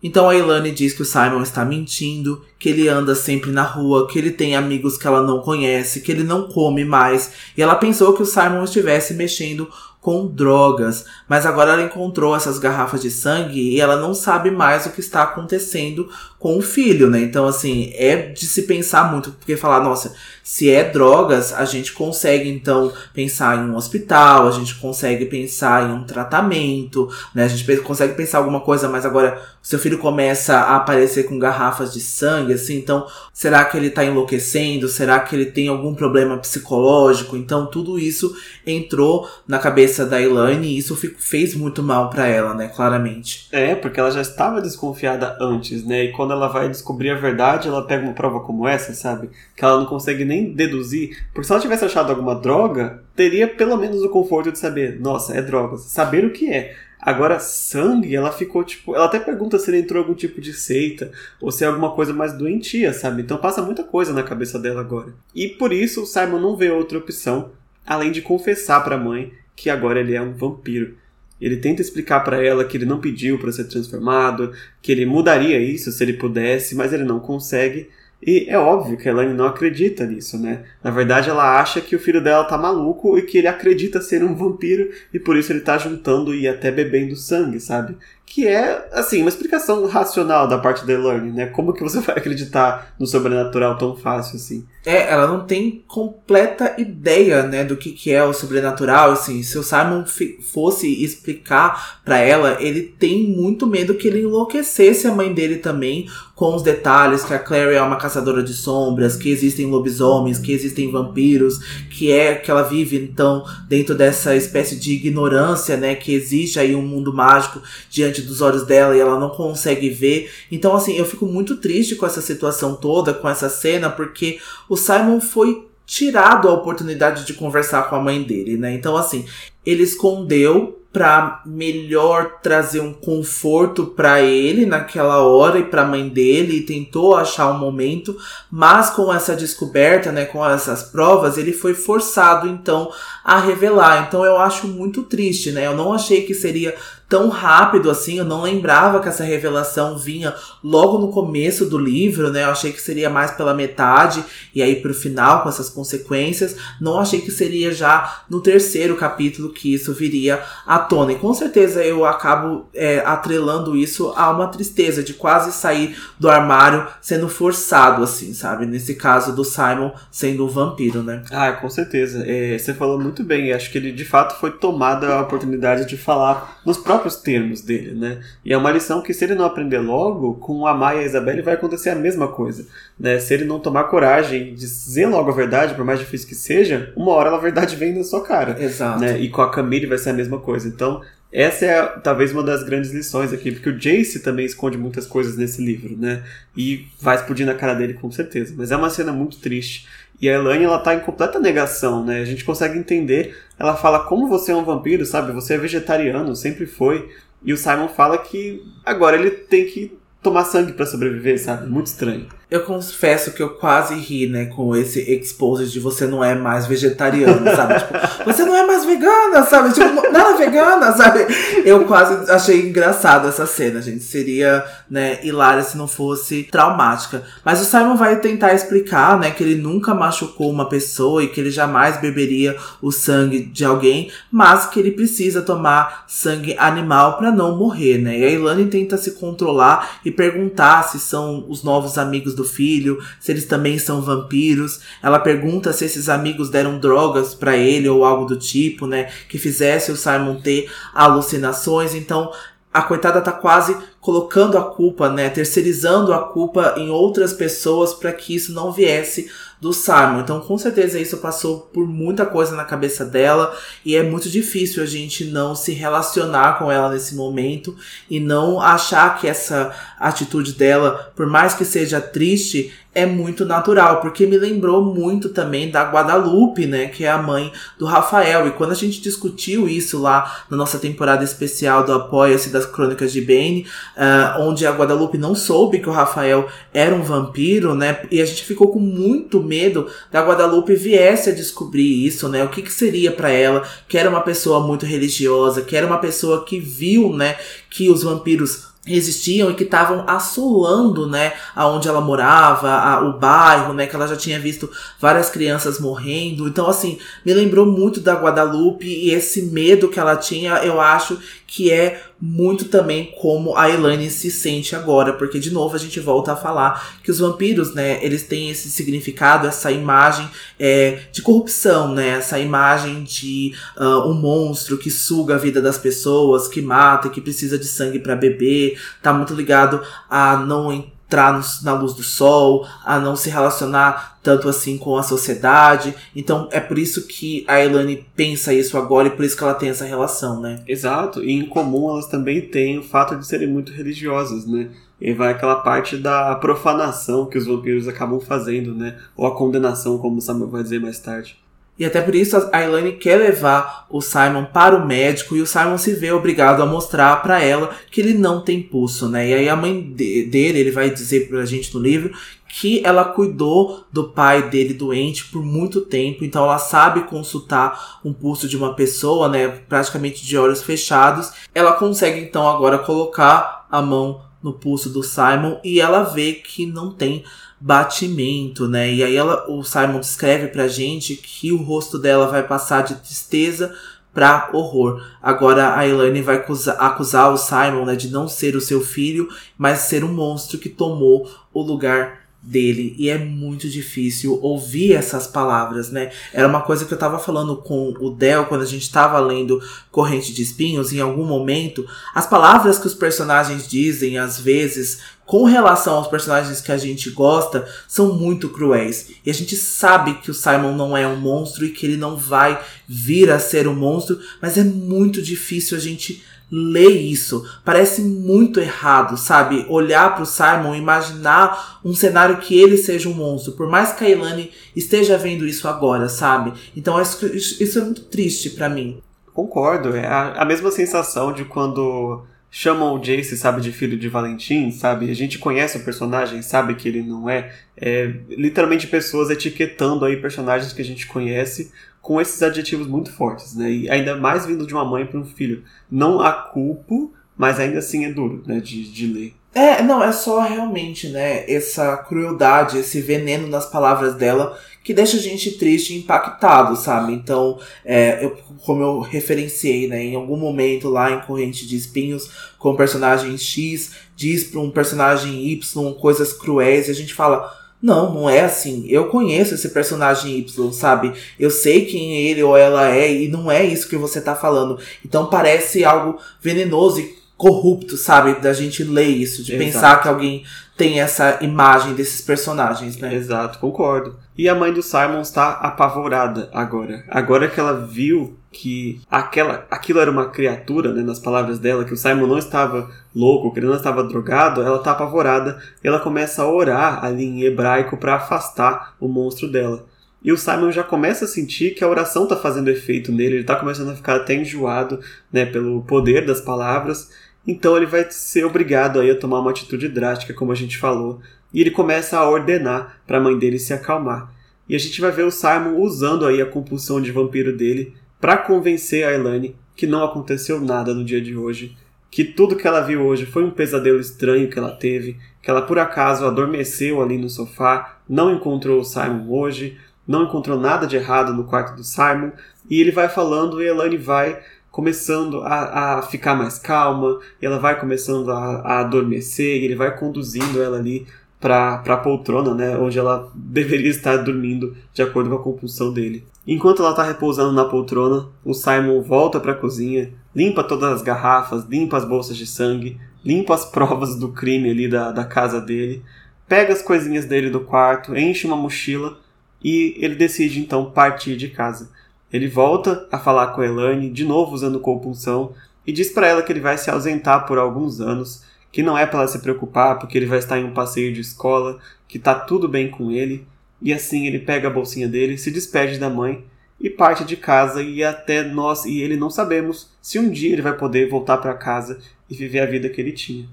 Então a Ilane diz que o Simon está mentindo, que ele anda sempre na rua, que ele tem amigos que ela não conhece, que ele não come mais. E ela pensou que o Simon estivesse mexendo com drogas, mas agora ela encontrou essas garrafas de sangue e ela não sabe mais o que está acontecendo com o filho, né? Então, assim, é de se pensar muito, porque falar, nossa, se é drogas, a gente consegue então pensar em um hospital, a gente consegue pensar em um tratamento, né? A gente consegue pensar alguma coisa, mas agora seu filho começa a aparecer com garrafas de sangue, assim, então será que ele tá enlouquecendo? Será que ele tem algum problema psicológico? Então tudo isso entrou na cabeça da Elaine e isso fez muito mal pra ela, né? Claramente. É, porque ela já estava desconfiada antes, né? E quando ela vai descobrir a verdade, ela pega uma prova como essa, sabe? Que ela não consegue nem deduzir. Porque se ela tivesse achado alguma droga, teria pelo menos o conforto de saber, nossa, é droga, saber o que é. Agora, sangue, ela ficou tipo. Ela até pergunta se ele entrou em algum tipo de seita ou se é alguma coisa mais doentia, sabe? Então passa muita coisa na cabeça dela agora. E por isso o Simon não vê outra opção além de confessar pra mãe que agora ele é um vampiro. Ele tenta explicar pra ela que ele não pediu pra ser transformado, que ele mudaria isso se ele pudesse, mas ele não consegue. E é óbvio que a Elaine não acredita nisso, né? Na verdade, ela acha que o filho dela tá maluco e que ele acredita ser um vampiro e por isso ele tá juntando e até bebendo sangue, sabe? Que é, assim, uma explicação racional da parte da Elaine, né? Como que você *laughs* vai acreditar no sobrenatural tão fácil assim? É, ela não tem completa ideia, né, do que, que é o sobrenatural, assim, se o Simon fosse explicar pra ela, ele tem muito medo que ele enlouquecesse a mãe dele também, com os detalhes que a Clary é uma caçadora de sombras, que existem lobisomens, que existem vampiros, que é que ela vive, então, dentro dessa espécie de ignorância, né, que existe aí um mundo mágico diante dos olhos dela e ela não consegue ver. Então, assim, eu fico muito triste com essa situação toda, com essa cena, porque o Simon foi tirado a oportunidade de conversar com a mãe dele, né? Então, assim, ele escondeu pra melhor trazer um conforto pra ele naquela hora e pra mãe dele e tentou achar um momento, mas com essa descoberta, né, com essas provas, ele foi forçado então a revelar. Então eu acho muito triste, né? Eu não achei que seria tão rápido assim, eu não lembrava que essa revelação vinha logo no começo do livro, né? Eu achei que seria mais pela metade e aí pro final com essas consequências. Não achei que seria já no terceiro capítulo que isso viria à tona. E com certeza eu acabo é, atrelando isso a uma tristeza de quase sair do armário sendo forçado, assim, sabe? Nesse caso do Simon sendo um vampiro, né? Ah, com certeza. É, você falou muito bem. Acho que ele de fato foi tomada a oportunidade de falar nos próprios termos dele, né? E é uma lição que se ele não aprender logo, com a Maia e a Isabelle vai acontecer a mesma coisa, né? Se ele não tomar coragem de dizer logo a verdade, por mais difícil que seja, uma hora a verdade vem na sua cara, Exato. né? E com a Camille vai ser a mesma coisa. Então, essa é talvez uma das grandes lições aqui, porque o Jace também esconde muitas coisas nesse livro, né? E vai explodir na cara dele com certeza. Mas é uma cena muito triste. E a Elaine, ela tá em completa negação, né? A gente consegue entender. Ela fala como você é um vampiro, sabe? Você é vegetariano, sempre foi. E o Simon fala que agora ele tem que tomar sangue pra sobreviver, sabe? Muito estranho. Eu confesso que eu quase ri, né, com esse expose de você não é mais vegetariano, *laughs* sabe? tipo, você não é mais vegana, sabe? Tipo, era vegana, *laughs* sabe? Eu quase achei engraçado essa cena, gente. Seria, né, hilária se não fosse traumática. Mas o Simon vai tentar explicar, né, que ele nunca machucou uma pessoa e que ele jamais beberia o sangue de alguém, mas que ele precisa tomar sangue animal pra não morrer, né? E a Ilane tenta se controlar e perguntar se são os novos amigos do filho, se eles também são vampiros. Ela pergunta se esses amigos deram drogas pra ele ou algo do tipo, né, que fizesse o Simon ter alucinações. Então, a coitada tá quase colocando a culpa, né, terceirizando a culpa em outras pessoas para que isso não viesse do Simon. Então, com certeza isso passou por muita coisa na cabeça dela e é muito difícil a gente não se relacionar com ela nesse momento e não achar que essa atitude dela, por mais que seja triste, é muito natural, porque me lembrou muito também da Guadalupe, né, que é a mãe do Rafael. E quando a gente discutiu isso lá na nossa temporada especial do Apoia-se das Crônicas de Bane, uh, onde a Guadalupe não soube que o Rafael era um vampiro, né, e a gente ficou com muito medo da Guadalupe viesse a descobrir isso, né, o que, que seria para ela, que era uma pessoa muito religiosa, que era uma pessoa que viu, né, que os vampiros existiam e que estavam assolando, né, aonde ela morava, a, o bairro, né, que ela já tinha visto várias crianças morrendo. Então, assim, me lembrou muito da Guadalupe e esse medo que ela tinha, eu acho que é muito também como a Elaine se sente agora, porque de novo a gente volta a falar que os vampiros, né, eles têm esse significado, essa imagem é, de corrupção, né, essa imagem de uh, um monstro que suga a vida das pessoas, que mata, que precisa de sangue para beber, tá muito ligado a não entrar na luz do sol, a não se relacionar tanto assim com a sociedade. Então é por isso que a Elane pensa isso agora e por isso que ela tem essa relação, né? Exato, e em comum elas também têm o fato de serem muito religiosas, né? E vai aquela parte da profanação que os vampiros acabam fazendo, né? Ou a condenação, como o Samuel vai dizer mais tarde. E até por isso a Elaine quer levar o Simon para o médico e o Simon se vê obrigado a mostrar para ela que ele não tem pulso, né? E aí a mãe de, dele, ele vai dizer pra gente no livro que ela cuidou do pai dele doente por muito tempo, então ela sabe consultar um pulso de uma pessoa, né, praticamente de olhos fechados. Ela consegue então agora colocar a mão no pulso do Simon e ela vê que não tem batimento, né? E aí ela, o Simon descreve pra gente que o rosto dela vai passar de tristeza para horror. Agora a Elaine vai acusar, acusar o Simon né, de não ser o seu filho, mas ser um monstro que tomou o lugar dele e é muito difícil ouvir essas palavras, né? Era uma coisa que eu tava falando com o Del quando a gente tava lendo Corrente de Espinhos, em algum momento, as palavras que os personagens dizem às vezes com relação aos personagens que a gente gosta são muito cruéis. E a gente sabe que o Simon não é um monstro e que ele não vai vir a ser um monstro, mas é muito difícil a gente ler isso. Parece muito errado, sabe? Olhar para o Simon, imaginar um cenário que ele seja um monstro, por mais que a Ilane esteja vendo isso agora, sabe? Então isso é muito triste para mim. Concordo, é a, a mesma sensação de quando chamam o Jace, sabe, de filho de Valentim, sabe? A gente conhece o personagem, sabe que ele não é. é literalmente pessoas etiquetando aí personagens que a gente conhece com esses adjetivos muito fortes, né? E ainda mais vindo de uma mãe para um filho. Não a culpo, mas ainda assim é duro, né, de, de ler. É, não, é só realmente, né, essa crueldade, esse veneno nas palavras dela que deixa a gente triste e impactado, sabe? Então, é, eu, como eu referenciei, né, em algum momento lá em Corrente de Espinhos, com o personagem X, diz para um personagem Y coisas cruéis e a gente fala, não, não é assim. Eu conheço esse personagem Y, sabe? Eu sei quem ele ou ela é e não é isso que você tá falando. Então parece algo venenoso e corrupto, sabe? Da gente ler isso, de Exato. pensar que alguém tem essa imagem desses personagens, né? Exato, concordo. E a mãe do Simon está apavorada agora. Agora que ela viu que aquela, aquilo era uma criatura, né, nas palavras dela, que o Simon não estava louco, que ele não estava drogado, ela está apavorada e ela começa a orar ali em hebraico para afastar o monstro dela. E o Simon já começa a sentir que a oração está fazendo efeito nele, ele está começando a ficar até enjoado né, pelo poder das palavras, então ele vai ser obrigado aí a tomar uma atitude drástica, como a gente falou, e ele começa a ordenar para a mãe dele se acalmar. E a gente vai ver o Simon usando aí a compulsão de vampiro dele para convencer a Elaine que não aconteceu nada no dia de hoje, que tudo que ela viu hoje foi um pesadelo estranho que ela teve, que ela por acaso adormeceu ali no sofá, não encontrou o Simon hoje, não encontrou nada de errado no quarto do Simon, e ele vai falando e a Elaine vai começando a, a ficar mais calma, ela vai começando a, a adormecer, e ele vai conduzindo ela ali para a poltrona, né, onde ela deveria *laughs* estar dormindo de acordo com a compulsão dele. Enquanto ela está repousando na poltrona, o Simon volta para a cozinha, limpa todas as garrafas, limpa as bolsas de sangue, limpa as provas do crime ali da, da casa dele, pega as coisinhas dele do quarto, enche uma mochila e ele decide então partir de casa. Ele volta a falar com a Elaine, de novo usando compulsão, e diz para ela que ele vai se ausentar por alguns anos, que não é para ela se preocupar porque ele vai estar em um passeio de escola, que tá tudo bem com ele. E assim ele pega a bolsinha dele, se despede da mãe e parte de casa e até nós e ele não sabemos se um dia ele vai poder voltar para casa e viver a vida que ele tinha.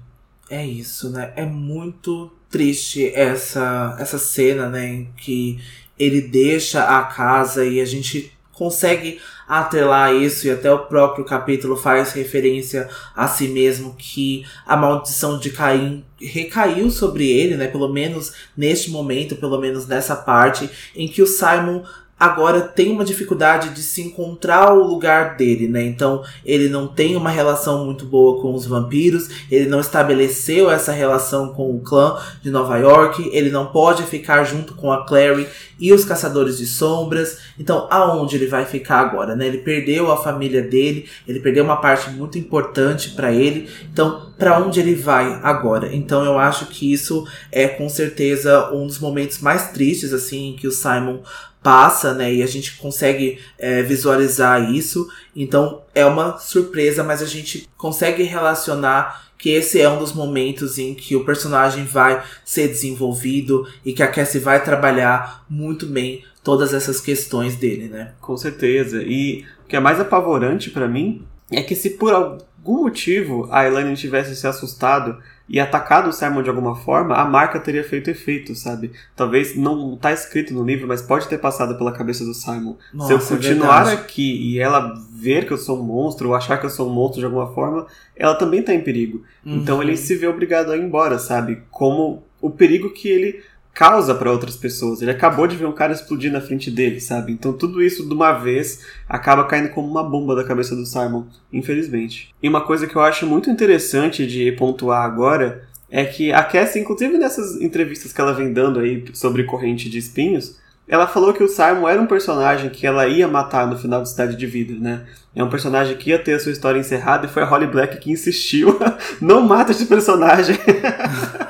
É isso, né? É muito triste essa essa cena, né, em que ele deixa a casa e a gente consegue atrelar isso e até o próprio capítulo faz referência a si mesmo que a maldição de Caim recaiu sobre ele, né? Pelo menos neste momento, pelo menos nessa parte em que o Simon agora tem uma dificuldade de se encontrar o lugar dele, né? Então ele não tem uma relação muito boa com os vampiros, ele não estabeleceu essa relação com o clã de Nova York, ele não pode ficar junto com a Clary e os caçadores de sombras. Então aonde ele vai ficar agora, né? Ele perdeu a família dele, ele perdeu uma parte muito importante para ele. Então para onde ele vai agora? Então eu acho que isso é com certeza um dos momentos mais tristes assim que o Simon passa, né? E a gente consegue é, visualizar isso. Então é uma surpresa, mas a gente consegue relacionar que esse é um dos momentos em que o personagem vai ser desenvolvido e que a Cassie vai trabalhar muito bem todas essas questões dele, né? Com certeza. E o que é mais apavorante para mim é que se por algum motivo a Elaine tivesse se assustado e atacado o Simon de alguma forma, a marca teria feito efeito, sabe? Talvez não tá escrito no livro, mas pode ter passado pela cabeça do Simon. Nossa, Se eu é continuar é aqui e ela ver que eu sou um monstro, ou achar que eu sou um monstro de alguma forma, ela também tá em perigo. Uhum. Então ele se vê obrigado a ir embora, sabe? Como o perigo que ele causa para outras pessoas. Ele acabou de ver um cara explodir na frente dele, sabe? Então tudo isso de uma vez acaba caindo como uma bomba da cabeça do Simon, infelizmente. E uma coisa que eu acho muito interessante de pontuar agora é que a Cassie, inclusive nessas entrevistas que ela vem dando aí sobre corrente de espinhos, ela falou que o Simon era um personagem que ela ia matar no final de Cidade de Vida, né? É um personagem que ia ter a sua história encerrada e foi a Holly Black que insistiu. *laughs* não mata esse personagem. *laughs*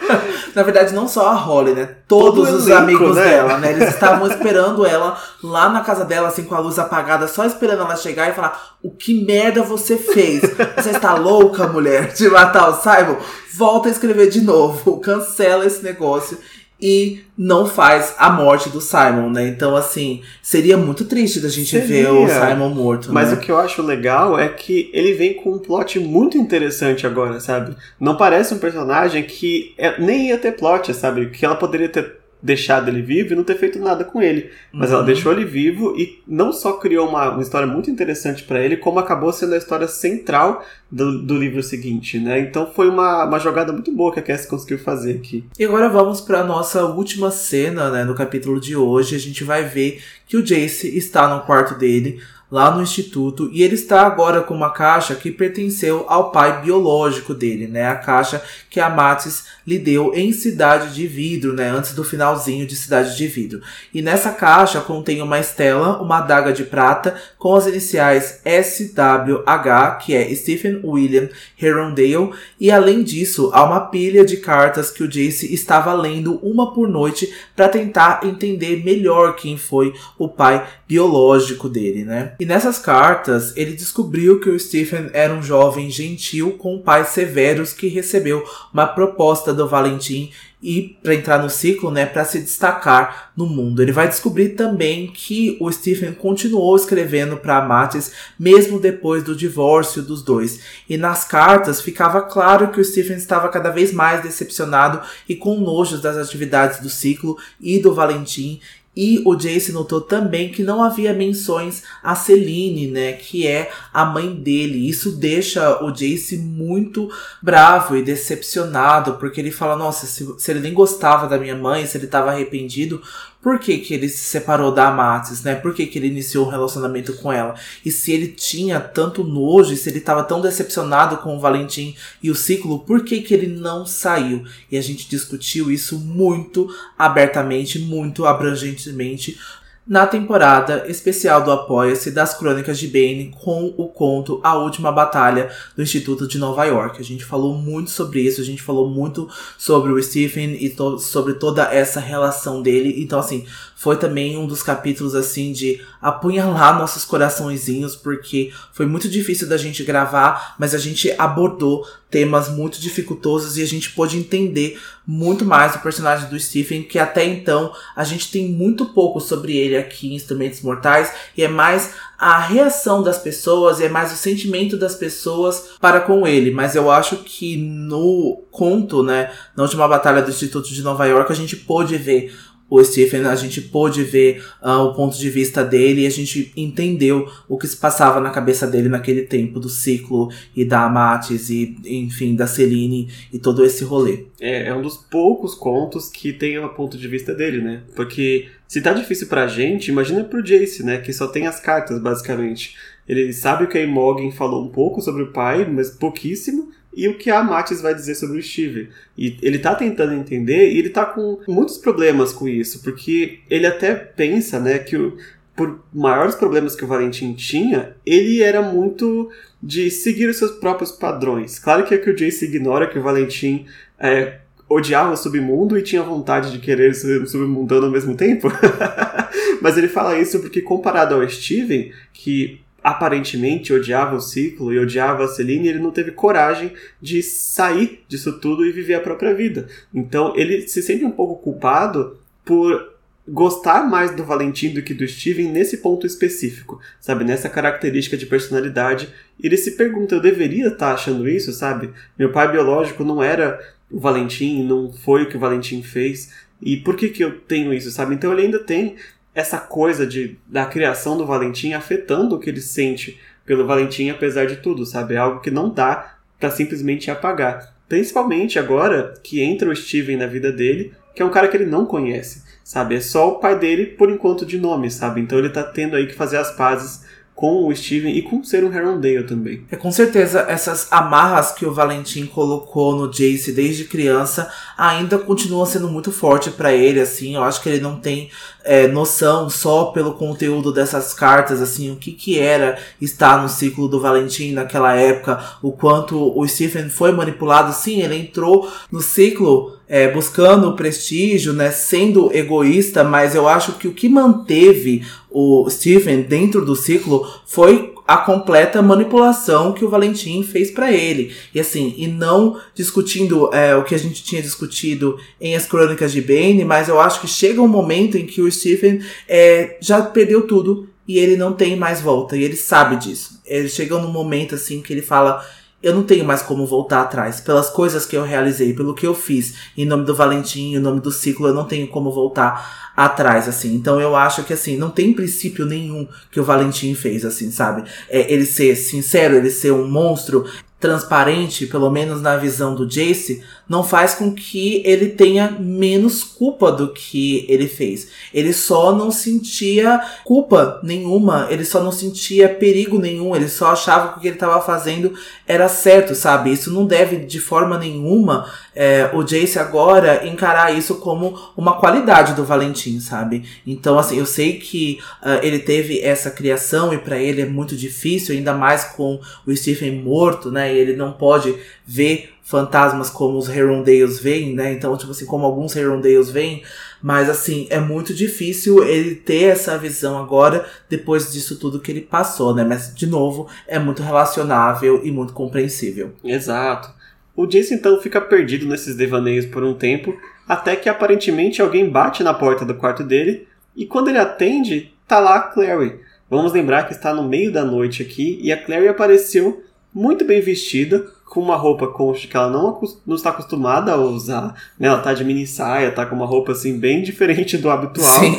Na verdade, não só a Holly, né? Todos Todo os elenco, amigos né? dela, né? Eles estavam esperando ela lá na casa dela, assim, com a luz apagada, só esperando ela chegar e falar: O que merda você fez? Você está louca, mulher, de matar o Simon? Volta a escrever de novo. Cancela esse negócio e não faz a morte do Simon, né? Então, assim, seria muito triste da gente seria. ver o Simon morto. Mas né? o que eu acho legal é que ele vem com um plot muito interessante agora, sabe? Não parece um personagem que é, nem ia ter plot, sabe? Que ela poderia ter deixado ele vivo e não ter feito nada com ele. Mas uhum. ela deixou ele vivo e não só criou uma, uma história muito interessante para ele, como acabou sendo a história central do, do livro seguinte, né? Então foi uma, uma jogada muito boa que a Cassie conseguiu fazer aqui. E agora vamos para nossa última cena, né, no capítulo de hoje. A gente vai ver que o Jace está no quarto dele lá no instituto e ele está agora com uma caixa que pertenceu ao pai biológico dele, né? A caixa que a Matis lhe deu em Cidade de Vidro, né? Antes do finalzinho de Cidade de Vidro. E nessa caixa contém uma estela, uma adaga de prata com as iniciais SWH, que é Stephen William Herondale, e além disso, há uma pilha de cartas que o Jace estava lendo uma por noite para tentar entender melhor quem foi o pai biológico dele, né? E nessas cartas, ele descobriu que o Stephen era um jovem gentil com pais severos que recebeu uma proposta do Valentim e para entrar no ciclo, né, para se destacar no mundo. Ele vai descobrir também que o Stephen continuou escrevendo para Matis mesmo depois do divórcio dos dois. E nas cartas ficava claro que o Stephen estava cada vez mais decepcionado e com nojos das atividades do ciclo e do Valentim e o Jace notou também que não havia menções a Celine, né, que é a mãe dele. Isso deixa o Jace muito bravo e decepcionado, porque ele fala: Nossa, se, se ele nem gostava da minha mãe, se ele estava arrependido, por que, que ele se separou da Amatis, né? Por que, que ele iniciou um relacionamento com ela? E se ele tinha tanto nojo, e se ele estava tão decepcionado com o Valentim e o ciclo, por que, que ele não saiu? E a gente discutiu isso muito abertamente, muito abrangentemente na temporada especial do Apoia-se das Crônicas de Bane com o conto A Última Batalha do Instituto de Nova York. A gente falou muito sobre isso, a gente falou muito sobre o Stephen e to sobre toda essa relação dele. Então, assim, foi também um dos capítulos, assim, de apunhalar nossos coraçõezinhos, porque foi muito difícil da gente gravar, mas a gente abordou temas muito dificultosos e a gente pôde entender muito mais o personagem do Stephen, que até então a gente tem muito pouco sobre ele aqui em Instrumentos Mortais, e é mais a reação das pessoas, e é mais o sentimento das pessoas para com ele. Mas eu acho que no conto, né, na última batalha do Instituto de Nova York, a gente pôde ver o Stephen, a gente pôde ver uh, o ponto de vista dele e a gente entendeu o que se passava na cabeça dele naquele tempo do ciclo e da Amatis e, enfim, da Celine e todo esse rolê. É, é um dos poucos contos que tem o ponto de vista dele, né? Porque se tá difícil pra gente, imagina pro Jace, né? Que só tem as cartas, basicamente. Ele sabe o que a Imogen falou um pouco sobre o pai, mas pouquíssimo e o que a Matis vai dizer sobre o Steve. E ele tá tentando entender e ele tá com muitos problemas com isso, porque ele até pensa, né, que o, por maiores problemas que o Valentim tinha, ele era muito de seguir os seus próprios padrões. Claro que é que o Jace ignora que o Valentim é, odiava o submundo e tinha vontade de querer ser submundando ao mesmo tempo. *laughs* Mas ele fala isso porque comparado ao Steven, que aparentemente odiava o ciclo e odiava a Celine, ele não teve coragem de sair disso tudo e viver a própria vida. Então ele se sente um pouco culpado por gostar mais do Valentim do que do Steven nesse ponto específico, sabe? Nessa característica de personalidade. Ele se pergunta, eu deveria estar tá achando isso, sabe? Meu pai biológico não era o Valentim, não foi o que o Valentim fez. E por que que eu tenho isso, sabe? Então ele ainda tem essa coisa de, da criação do Valentim afetando o que ele sente pelo Valentim, apesar de tudo, sabe? É algo que não dá para simplesmente apagar. Principalmente agora que entra o Steven na vida dele, que é um cara que ele não conhece, sabe? É só o pai dele por enquanto de nome, sabe? Então ele tá tendo aí que fazer as pazes com o Steven e com ser um Herondale também. É com certeza essas amarras que o Valentim colocou no Jace desde criança ainda continuam sendo muito forte para ele, assim. Eu acho que ele não tem é, noção só pelo conteúdo dessas cartas, assim, o que que era estar no ciclo do Valentim naquela época, o quanto o Stephen foi manipulado. Sim, ele entrou no ciclo é, buscando prestígio, né, sendo egoísta, mas eu acho que o que manteve o Stephen dentro do ciclo foi a completa manipulação que o Valentim fez para ele. E assim, e não discutindo é, o que a gente tinha discutido em As Crônicas de Bane, mas eu acho que chega um momento em que o Stephen é, já perdeu tudo e ele não tem mais volta. E ele sabe disso. Ele chega num momento assim que ele fala eu não tenho mais como voltar atrás. Pelas coisas que eu realizei, pelo que eu fiz, em nome do Valentim, em nome do ciclo, eu não tenho como voltar atrás, assim. Então eu acho que, assim, não tem princípio nenhum que o Valentim fez, assim, sabe? É, ele ser sincero, ele ser um monstro, transparente, pelo menos na visão do Jace, não faz com que ele tenha menos culpa do que ele fez. Ele só não sentia culpa nenhuma, ele só não sentia perigo nenhum, ele só achava que o que ele estava fazendo era certo, sabe? Isso não deve de forma nenhuma é, o Jace agora encarar isso como uma qualidade do Valentim, sabe? Então, assim, eu sei que uh, ele teve essa criação e para ele é muito difícil, ainda mais com o Stephen morto, né? E ele não pode ver fantasmas como os Herondales veem, né? Então, tipo assim, como alguns Herondales veem. Mas, assim, é muito difícil ele ter essa visão agora, depois disso tudo que ele passou, né? Mas, de novo, é muito relacionável e muito compreensível. Exato. O Jace, então, fica perdido nesses devaneios por um tempo, até que aparentemente alguém bate na porta do quarto dele, e quando ele atende, tá lá a Clary. Vamos lembrar que está no meio da noite aqui, e a Clary apareceu muito bem vestida, com uma roupa que ela não, não está acostumada a usar. Né? Ela tá de mini saia, tá com uma roupa assim bem diferente do habitual. Sim.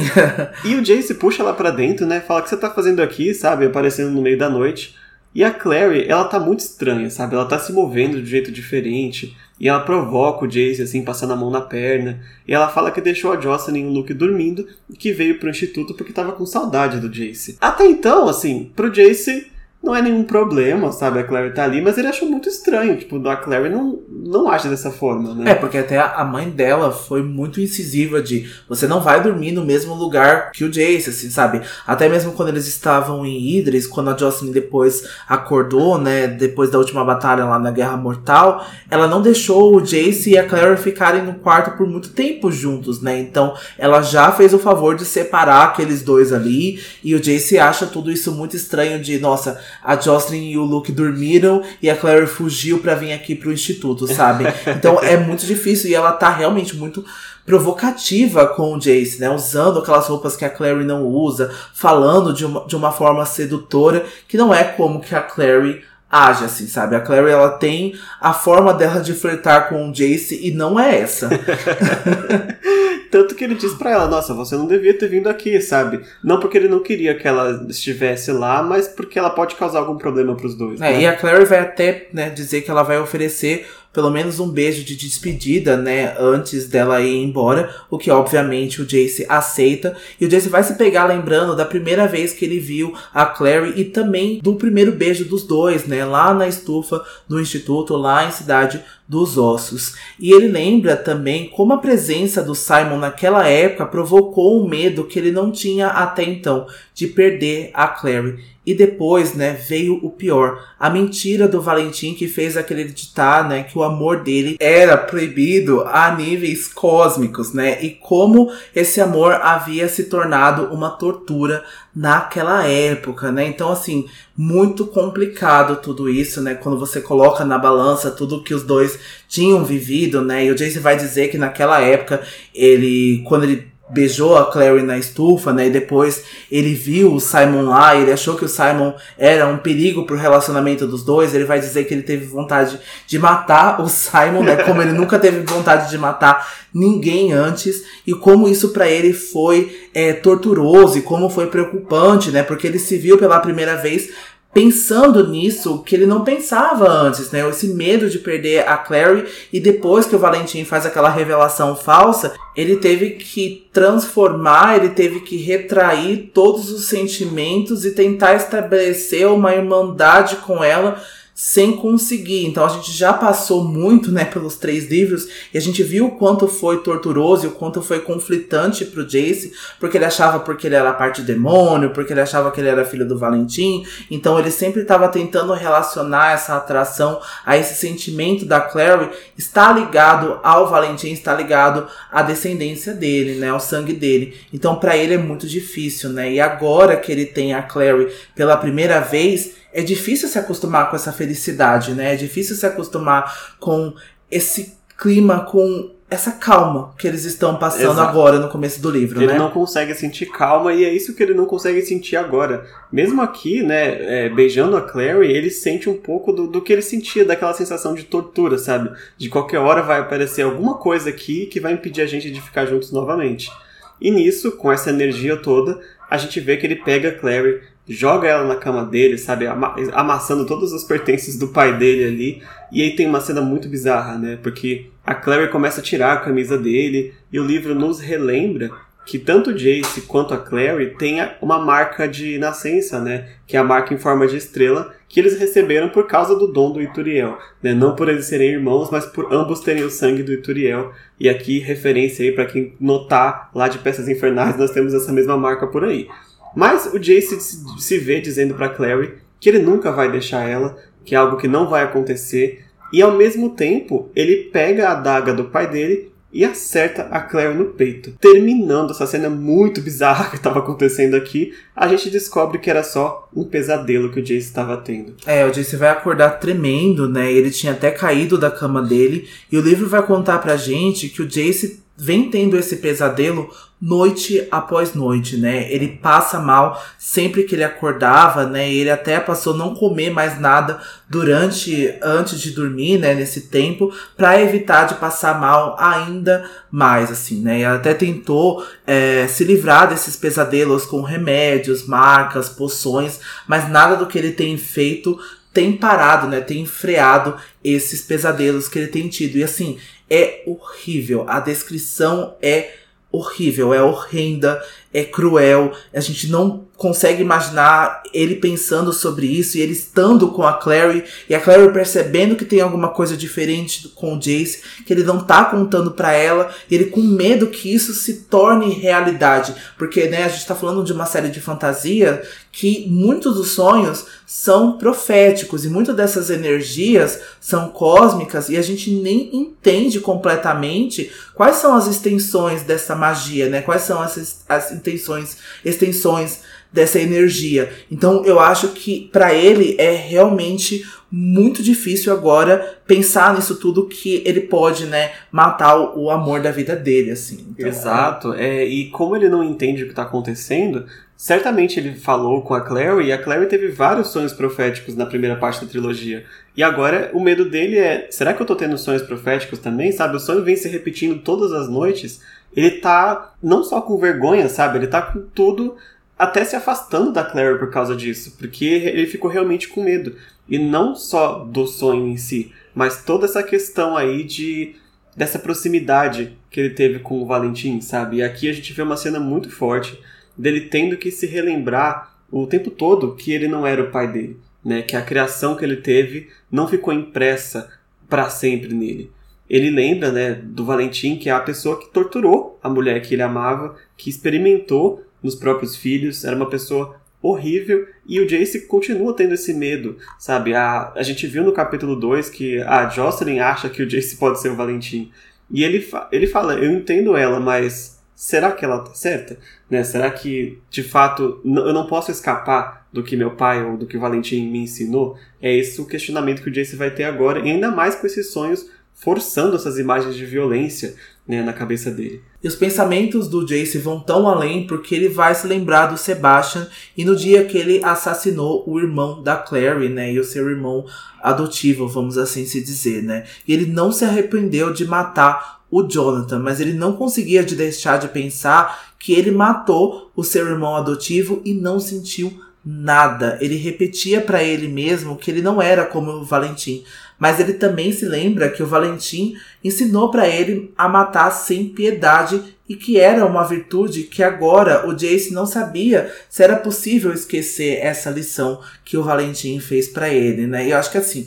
*laughs* e o Jace puxa ela para dentro, né? Fala: "O que você tá fazendo aqui?", sabe? Aparecendo no meio da noite. E a Clary, ela tá muito estranha, sabe? Ela tá se movendo de um jeito diferente. E ela provoca o Jace, assim, passando a mão na perna. E ela fala que deixou a Jocelyn e o Luke dormindo e que veio pro instituto porque tava com saudade do Jace. Até então, assim, pro Jace não é nenhum problema, sabe? A Clary tá ali, mas ele achou muito estranho. Tipo, a Clary não, não age dessa forma, né? É, porque até a mãe dela foi muito incisiva de você não vai dormir no mesmo lugar que o Jace, assim, sabe? Até mesmo quando eles estavam em Idris, quando a Jocelyn depois acordou, né? Depois da última batalha lá na Guerra Mortal, ela não deixou o Jace e a Clary ficarem no quarto por muito tempo juntos, né? Então ela já fez o favor de separar aqueles dois ali. E o Jace acha tudo isso muito estranho de, nossa, a Jocelyn e o Luke dormiram e a Clary fugiu para vir aqui pro instituto, sabe? *laughs* Então é muito difícil e ela tá realmente muito provocativa com o Jace, né? Usando aquelas roupas que a Clary não usa, falando de uma, de uma forma sedutora, que não é como que a Clary age, assim, sabe? A Clary, ela tem a forma dela de flertar com o Jace e não é essa. *laughs* Tanto que ele diz para ela, nossa, você não devia ter vindo aqui, sabe? Não porque ele não queria que ela estivesse lá, mas porque ela pode causar algum problema pros dois. É, né? e a Clary vai até né, dizer que ela vai oferecer pelo menos um beijo de despedida, né, antes dela ir embora, o que obviamente o Jace aceita. E o Jace vai se pegar lembrando da primeira vez que ele viu a Clary e também do primeiro beijo dos dois, né, lá na estufa do instituto, lá em Cidade dos Ossos. E ele lembra também como a presença do Simon naquela época provocou um medo que ele não tinha até então de perder a Clary. E depois, né, veio o pior. A mentira do Valentim que fez acreditar, né, que o amor dele era proibido a níveis cósmicos, né? E como esse amor havia se tornado uma tortura naquela época, né? Então, assim, muito complicado tudo isso, né? Quando você coloca na balança tudo que os dois tinham vivido, né? E o Jace vai dizer que naquela época, ele, quando ele beijou a Clary na estufa, né? E depois ele viu o Simon lá, ele achou que o Simon era um perigo pro relacionamento dos dois. Ele vai dizer que ele teve vontade de matar o Simon, né? Como ele nunca teve vontade de matar ninguém antes e como isso para ele foi é, torturoso e como foi preocupante, né? Porque ele se viu pela primeira vez pensando nisso que ele não pensava antes, né? Esse medo de perder a Clary e depois que o Valentim faz aquela revelação falsa, ele teve que transformar, ele teve que retrair todos os sentimentos e tentar estabelecer uma irmandade com ela sem conseguir. Então a gente já passou muito, né, pelos três livros e a gente viu o quanto foi torturoso e o quanto foi conflitante pro Jace, porque ele achava porque ele era parte demônio, porque ele achava que ele era filho do Valentim. Então ele sempre estava tentando relacionar essa atração a esse sentimento da Clary está ligado ao Valentim, está ligado à descendência dele, né, ao sangue dele. Então para ele é muito difícil, né? E agora que ele tem a Clary pela primeira vez, é difícil se acostumar com essa felicidade, né? É difícil se acostumar com esse clima, com essa calma que eles estão passando Exato. agora no começo do livro, Ele né? não consegue sentir calma e é isso que ele não consegue sentir agora. Mesmo aqui, né, é, beijando a Clary, ele sente um pouco do, do que ele sentia, daquela sensação de tortura, sabe? De qualquer hora vai aparecer alguma coisa aqui que vai impedir a gente de ficar juntos novamente. E nisso, com essa energia toda, a gente vê que ele pega a Clary, joga ela na cama dele, sabe? Ama amassando todos os pertences do pai dele ali. E aí tem uma cena muito bizarra, né? Porque a Clary começa a tirar a camisa dele e o livro nos relembra que tanto Jace quanto a Clary têm uma marca de nascença, né? Que é a marca em forma de estrela que eles receberam por causa do dom do Ituriel, né? Não por eles serem irmãos, mas por ambos terem o sangue do Ituriel. E aqui referência aí para quem notar lá de Peças Infernais, nós temos essa mesma marca por aí. Mas o Jace se vê dizendo para Clary que ele nunca vai deixar ela, que é algo que não vai acontecer, e ao mesmo tempo ele pega a adaga do pai dele e acerta a Claire no peito. Terminando essa cena muito bizarra que estava acontecendo aqui, a gente descobre que era só um pesadelo que o Jace estava tendo. É, o Jace vai acordar tremendo, né? Ele tinha até caído da cama dele. E o livro vai contar pra gente que o Jace vem tendo esse pesadelo noite após noite, né? Ele passa mal sempre que ele acordava, né? Ele até passou não comer mais nada durante antes de dormir, né, nesse tempo, para evitar de passar mal ainda mais, assim, né? E até tentou é, se livrar desses pesadelos com remédios, marcas, poções, mas nada do que ele tem feito tem parado, né? Tem freado esses pesadelos que ele tem tido. E assim, é horrível. A descrição é horrível, é horrenda, é cruel. A gente não consegue imaginar ele pensando sobre isso e ele estando com a Clary e a Clary percebendo que tem alguma coisa diferente com o Jace, que ele não tá contando para ela, e ele com medo que isso se torne realidade, porque né, a gente tá falando de uma série de fantasia que muitos dos sonhos são proféticos e muitas dessas energias são cósmicas e a gente nem entende completamente quais são as extensões dessa magia, né? Quais são as, as intenções, extensões dessa energia. Então eu acho que para ele é realmente muito difícil agora pensar nisso tudo que ele pode, né, matar o, amor da vida dele, assim. Então, Exato. É... e como ele não entende o que está acontecendo, certamente ele falou com a Clary e a Clary teve vários sonhos proféticos na primeira parte da trilogia. E agora o medo dele é, será que eu tô tendo sonhos proféticos também? Sabe, o sonho vem se repetindo todas as noites. Ele tá não só com vergonha, sabe? Ele tá com tudo até se afastando da Claire por causa disso, porque ele ficou realmente com medo. E não só do sonho em si, mas toda essa questão aí de dessa proximidade que ele teve com o Valentim, sabe? E aqui a gente vê uma cena muito forte dele tendo que se relembrar o tempo todo que ele não era o pai dele, né? Que a criação que ele teve não ficou impressa para sempre nele. Ele lembra, né, do Valentim, que é a pessoa que torturou a mulher que ele amava, que experimentou nos próprios filhos, era uma pessoa horrível e o Jace continua tendo esse medo, sabe? A, a gente viu no capítulo 2 que a Jocelyn acha que o Jace pode ser o Valentim. E ele, fa ele fala, eu entendo ela, mas será que ela tá certa? Né? Será que, de fato, eu não posso escapar do que meu pai ou do que o Valentim me ensinou? É esse o questionamento que o Jace vai ter agora, e ainda mais com esses sonhos forçando essas imagens de violência né, na cabeça dele. E os pensamentos do Jace vão tão além porque ele vai se lembrar do Sebastian e no dia que ele assassinou o irmão da Clary, né, e o seu irmão adotivo, vamos assim se dizer, né. E ele não se arrependeu de matar o Jonathan, mas ele não conseguia de deixar de pensar que ele matou o seu irmão adotivo e não sentiu nada. Ele repetia para ele mesmo que ele não era como o Valentim. Mas ele também se lembra que o Valentim ensinou para ele a matar sem piedade e que era uma virtude que agora o Jace não sabia se era possível esquecer essa lição que o Valentim fez para ele, né? E eu acho que assim,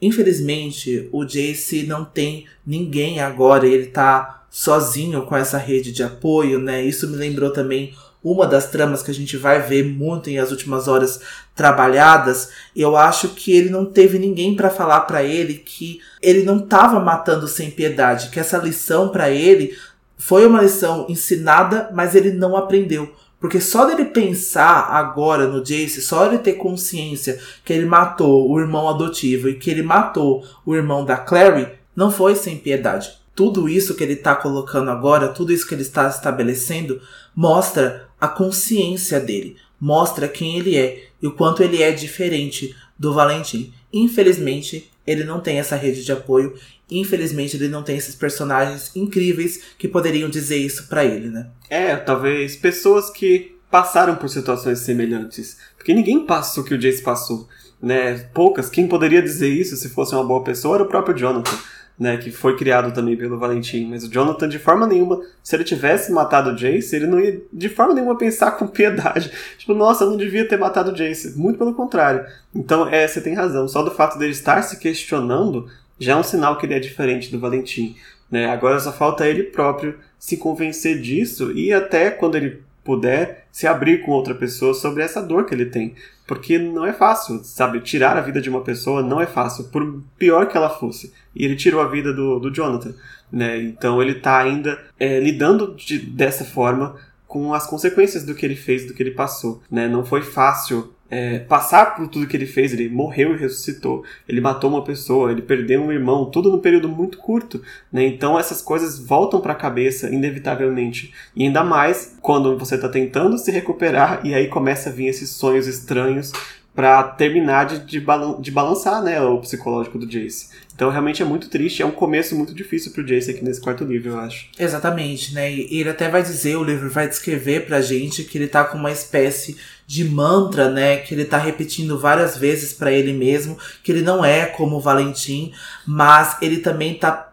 infelizmente, o Jace não tem ninguém agora, ele tá sozinho com essa rede de apoio, né? Isso me lembrou também uma das tramas que a gente vai ver muito em as últimas horas trabalhadas, eu acho que ele não teve ninguém para falar para ele que ele não estava matando sem piedade, que essa lição para ele foi uma lição ensinada, mas ele não aprendeu. Porque só dele pensar agora no Jace, só ele ter consciência que ele matou o irmão adotivo e que ele matou o irmão da Clary, não foi sem piedade. Tudo isso que ele está colocando agora, tudo isso que ele está estabelecendo, mostra a consciência dele, mostra quem ele é e o quanto ele é diferente do Valentim. Infelizmente, ele não tem essa rede de apoio, infelizmente ele não tem esses personagens incríveis que poderiam dizer isso para ele, né? É, talvez pessoas que passaram por situações semelhantes, porque ninguém passa o que o Jace passou, né? Poucas, quem poderia dizer isso se fosse uma boa pessoa era o próprio Jonathan né, que foi criado também pelo Valentim. Mas o Jonathan, de forma nenhuma, se ele tivesse matado o Jace, ele não ia de forma nenhuma pensar com piedade. *laughs* Tipo, nossa, eu não devia ter matado o Jace. Muito pelo contrário. Então, é, você tem razão. Só do fato dele estar se questionando já é um sinal que ele é diferente do Valentim. Né? Agora só falta ele próprio se convencer disso e até quando ele puder se abrir com outra pessoa sobre essa dor que ele tem. Porque não é fácil, sabe? Tirar a vida de uma pessoa não é fácil, por pior que ela fosse. E ele tirou a vida do, do Jonathan, né? Então ele está ainda é, lidando de, dessa forma com as consequências do que ele fez, do que ele passou, né? Não foi fácil é, passar por tudo que ele fez, ele morreu e ressuscitou, ele matou uma pessoa, ele perdeu um irmão, tudo num período muito curto, né? Então essas coisas voltam para a cabeça inevitavelmente, e ainda mais quando você está tentando se recuperar e aí começa a vir esses sonhos estranhos para terminar de, de, balan de, balançar né, o psicológico do Jace. Então realmente é muito triste, é um começo muito difícil pro Jace aqui nesse quarto livro, eu acho. Exatamente, né? E ele até vai dizer, o livro vai descrever pra gente que ele tá com uma espécie de mantra, né, que ele tá repetindo várias vezes para ele mesmo, que ele não é como o Valentim, mas ele também tá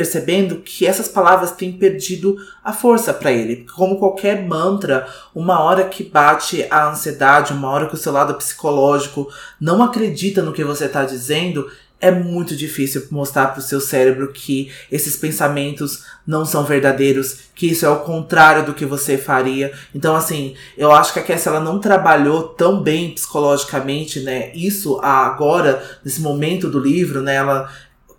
percebendo que essas palavras têm perdido a força para ele. Como qualquer mantra, uma hora que bate a ansiedade, uma hora que o seu lado psicológico não acredita no que você está dizendo, é muito difícil mostrar para o seu cérebro que esses pensamentos não são verdadeiros, que isso é o contrário do que você faria. Então, assim, eu acho que a Cassie ela não trabalhou tão bem psicologicamente, né? Isso agora, nesse momento do livro, né? Ela,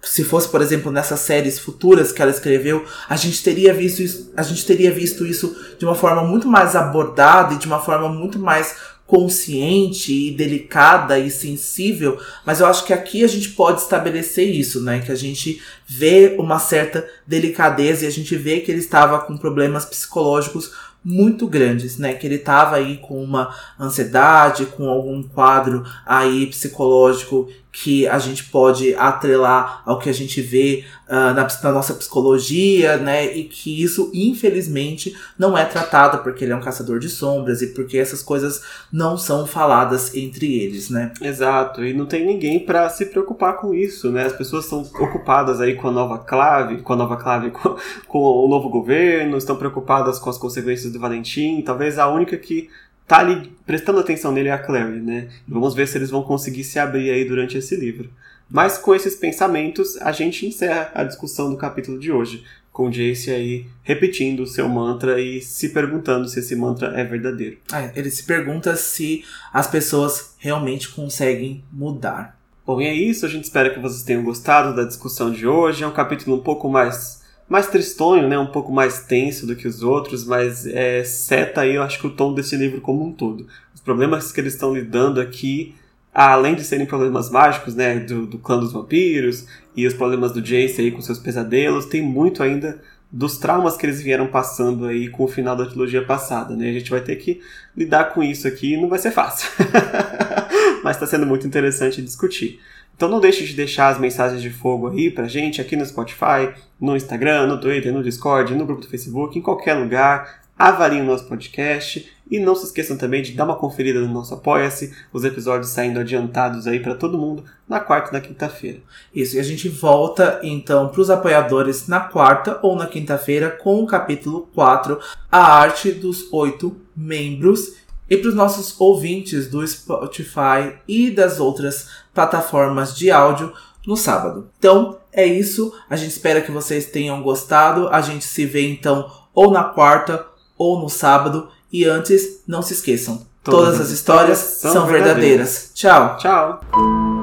se fosse, por exemplo, nessas séries futuras que ela escreveu, a gente teria visto isso, a gente teria visto isso de uma forma muito mais abordada e de uma forma muito mais consciente e delicada e sensível, mas eu acho que aqui a gente pode estabelecer isso, né? Que a gente vê uma certa delicadeza e a gente vê que ele estava com problemas psicológicos muito grandes, né? Que ele estava aí com uma ansiedade, com algum quadro aí psicológico que a gente pode atrelar ao que a gente vê uh, na, na, nossa psicologia, né? E que isso, infelizmente, não é tratado porque ele é um caçador de sombras e porque essas coisas não são faladas entre eles, né? Exato, e não tem ninguém para se preocupar com isso, né? As pessoas estão ocupadas aí com a nova clave, com a nova clave, *laughs* com, com o novo governo, estão preocupadas com as consequências do Valentim. Talvez a única que tá ali prestando atenção nele é a Clary, né? Vamos ver se eles vão conseguir se abrir aí durante esse livro. Mas com esses pensamentos, a gente encerra a discussão do capítulo de hoje, com Jace aí repetindo o seu mantra e se perguntando se esse mantra é verdadeiro. É, ele se pergunta se as pessoas realmente conseguem mudar. Bom, e é isso. A gente espera que vocês tenham gostado da discussão de hoje. É um capítulo um pouco mais mais tristonho, né? Um pouco mais tenso do que os outros, mas é, seta aí, eu acho que o tom desse livro como um todo. Os problemas que eles estão lidando aqui, além de serem problemas mágicos, né? Do, do clã dos vampiros e os problemas do Jace aí com seus pesadelos, tem muito ainda dos traumas que eles vieram passando aí com o final da trilogia passada, né? A gente vai ter que lidar com isso aqui, não vai ser fácil. *laughs* Mas está sendo muito interessante discutir. Então não deixe de deixar as mensagens de fogo aí pra gente aqui no Spotify, no Instagram, no Twitter, no Discord, no grupo do Facebook, em qualquer lugar. Avaliem o nosso podcast e não se esqueçam também de dar uma conferida no nosso Apoia-se, os episódios saindo adiantados aí para todo mundo na quarta e na quinta-feira. Isso, e a gente volta então para os apoiadores na quarta ou na quinta-feira com o capítulo 4, a arte dos oito membros e para os nossos ouvintes do Spotify e das outras plataformas de áudio no sábado. Então é isso. A gente espera que vocês tenham gostado. A gente se vê então ou na quarta ou no sábado. E antes, não se esqueçam: todas, todas as histórias são verdadeiras. verdadeiras. Tchau. Tchau.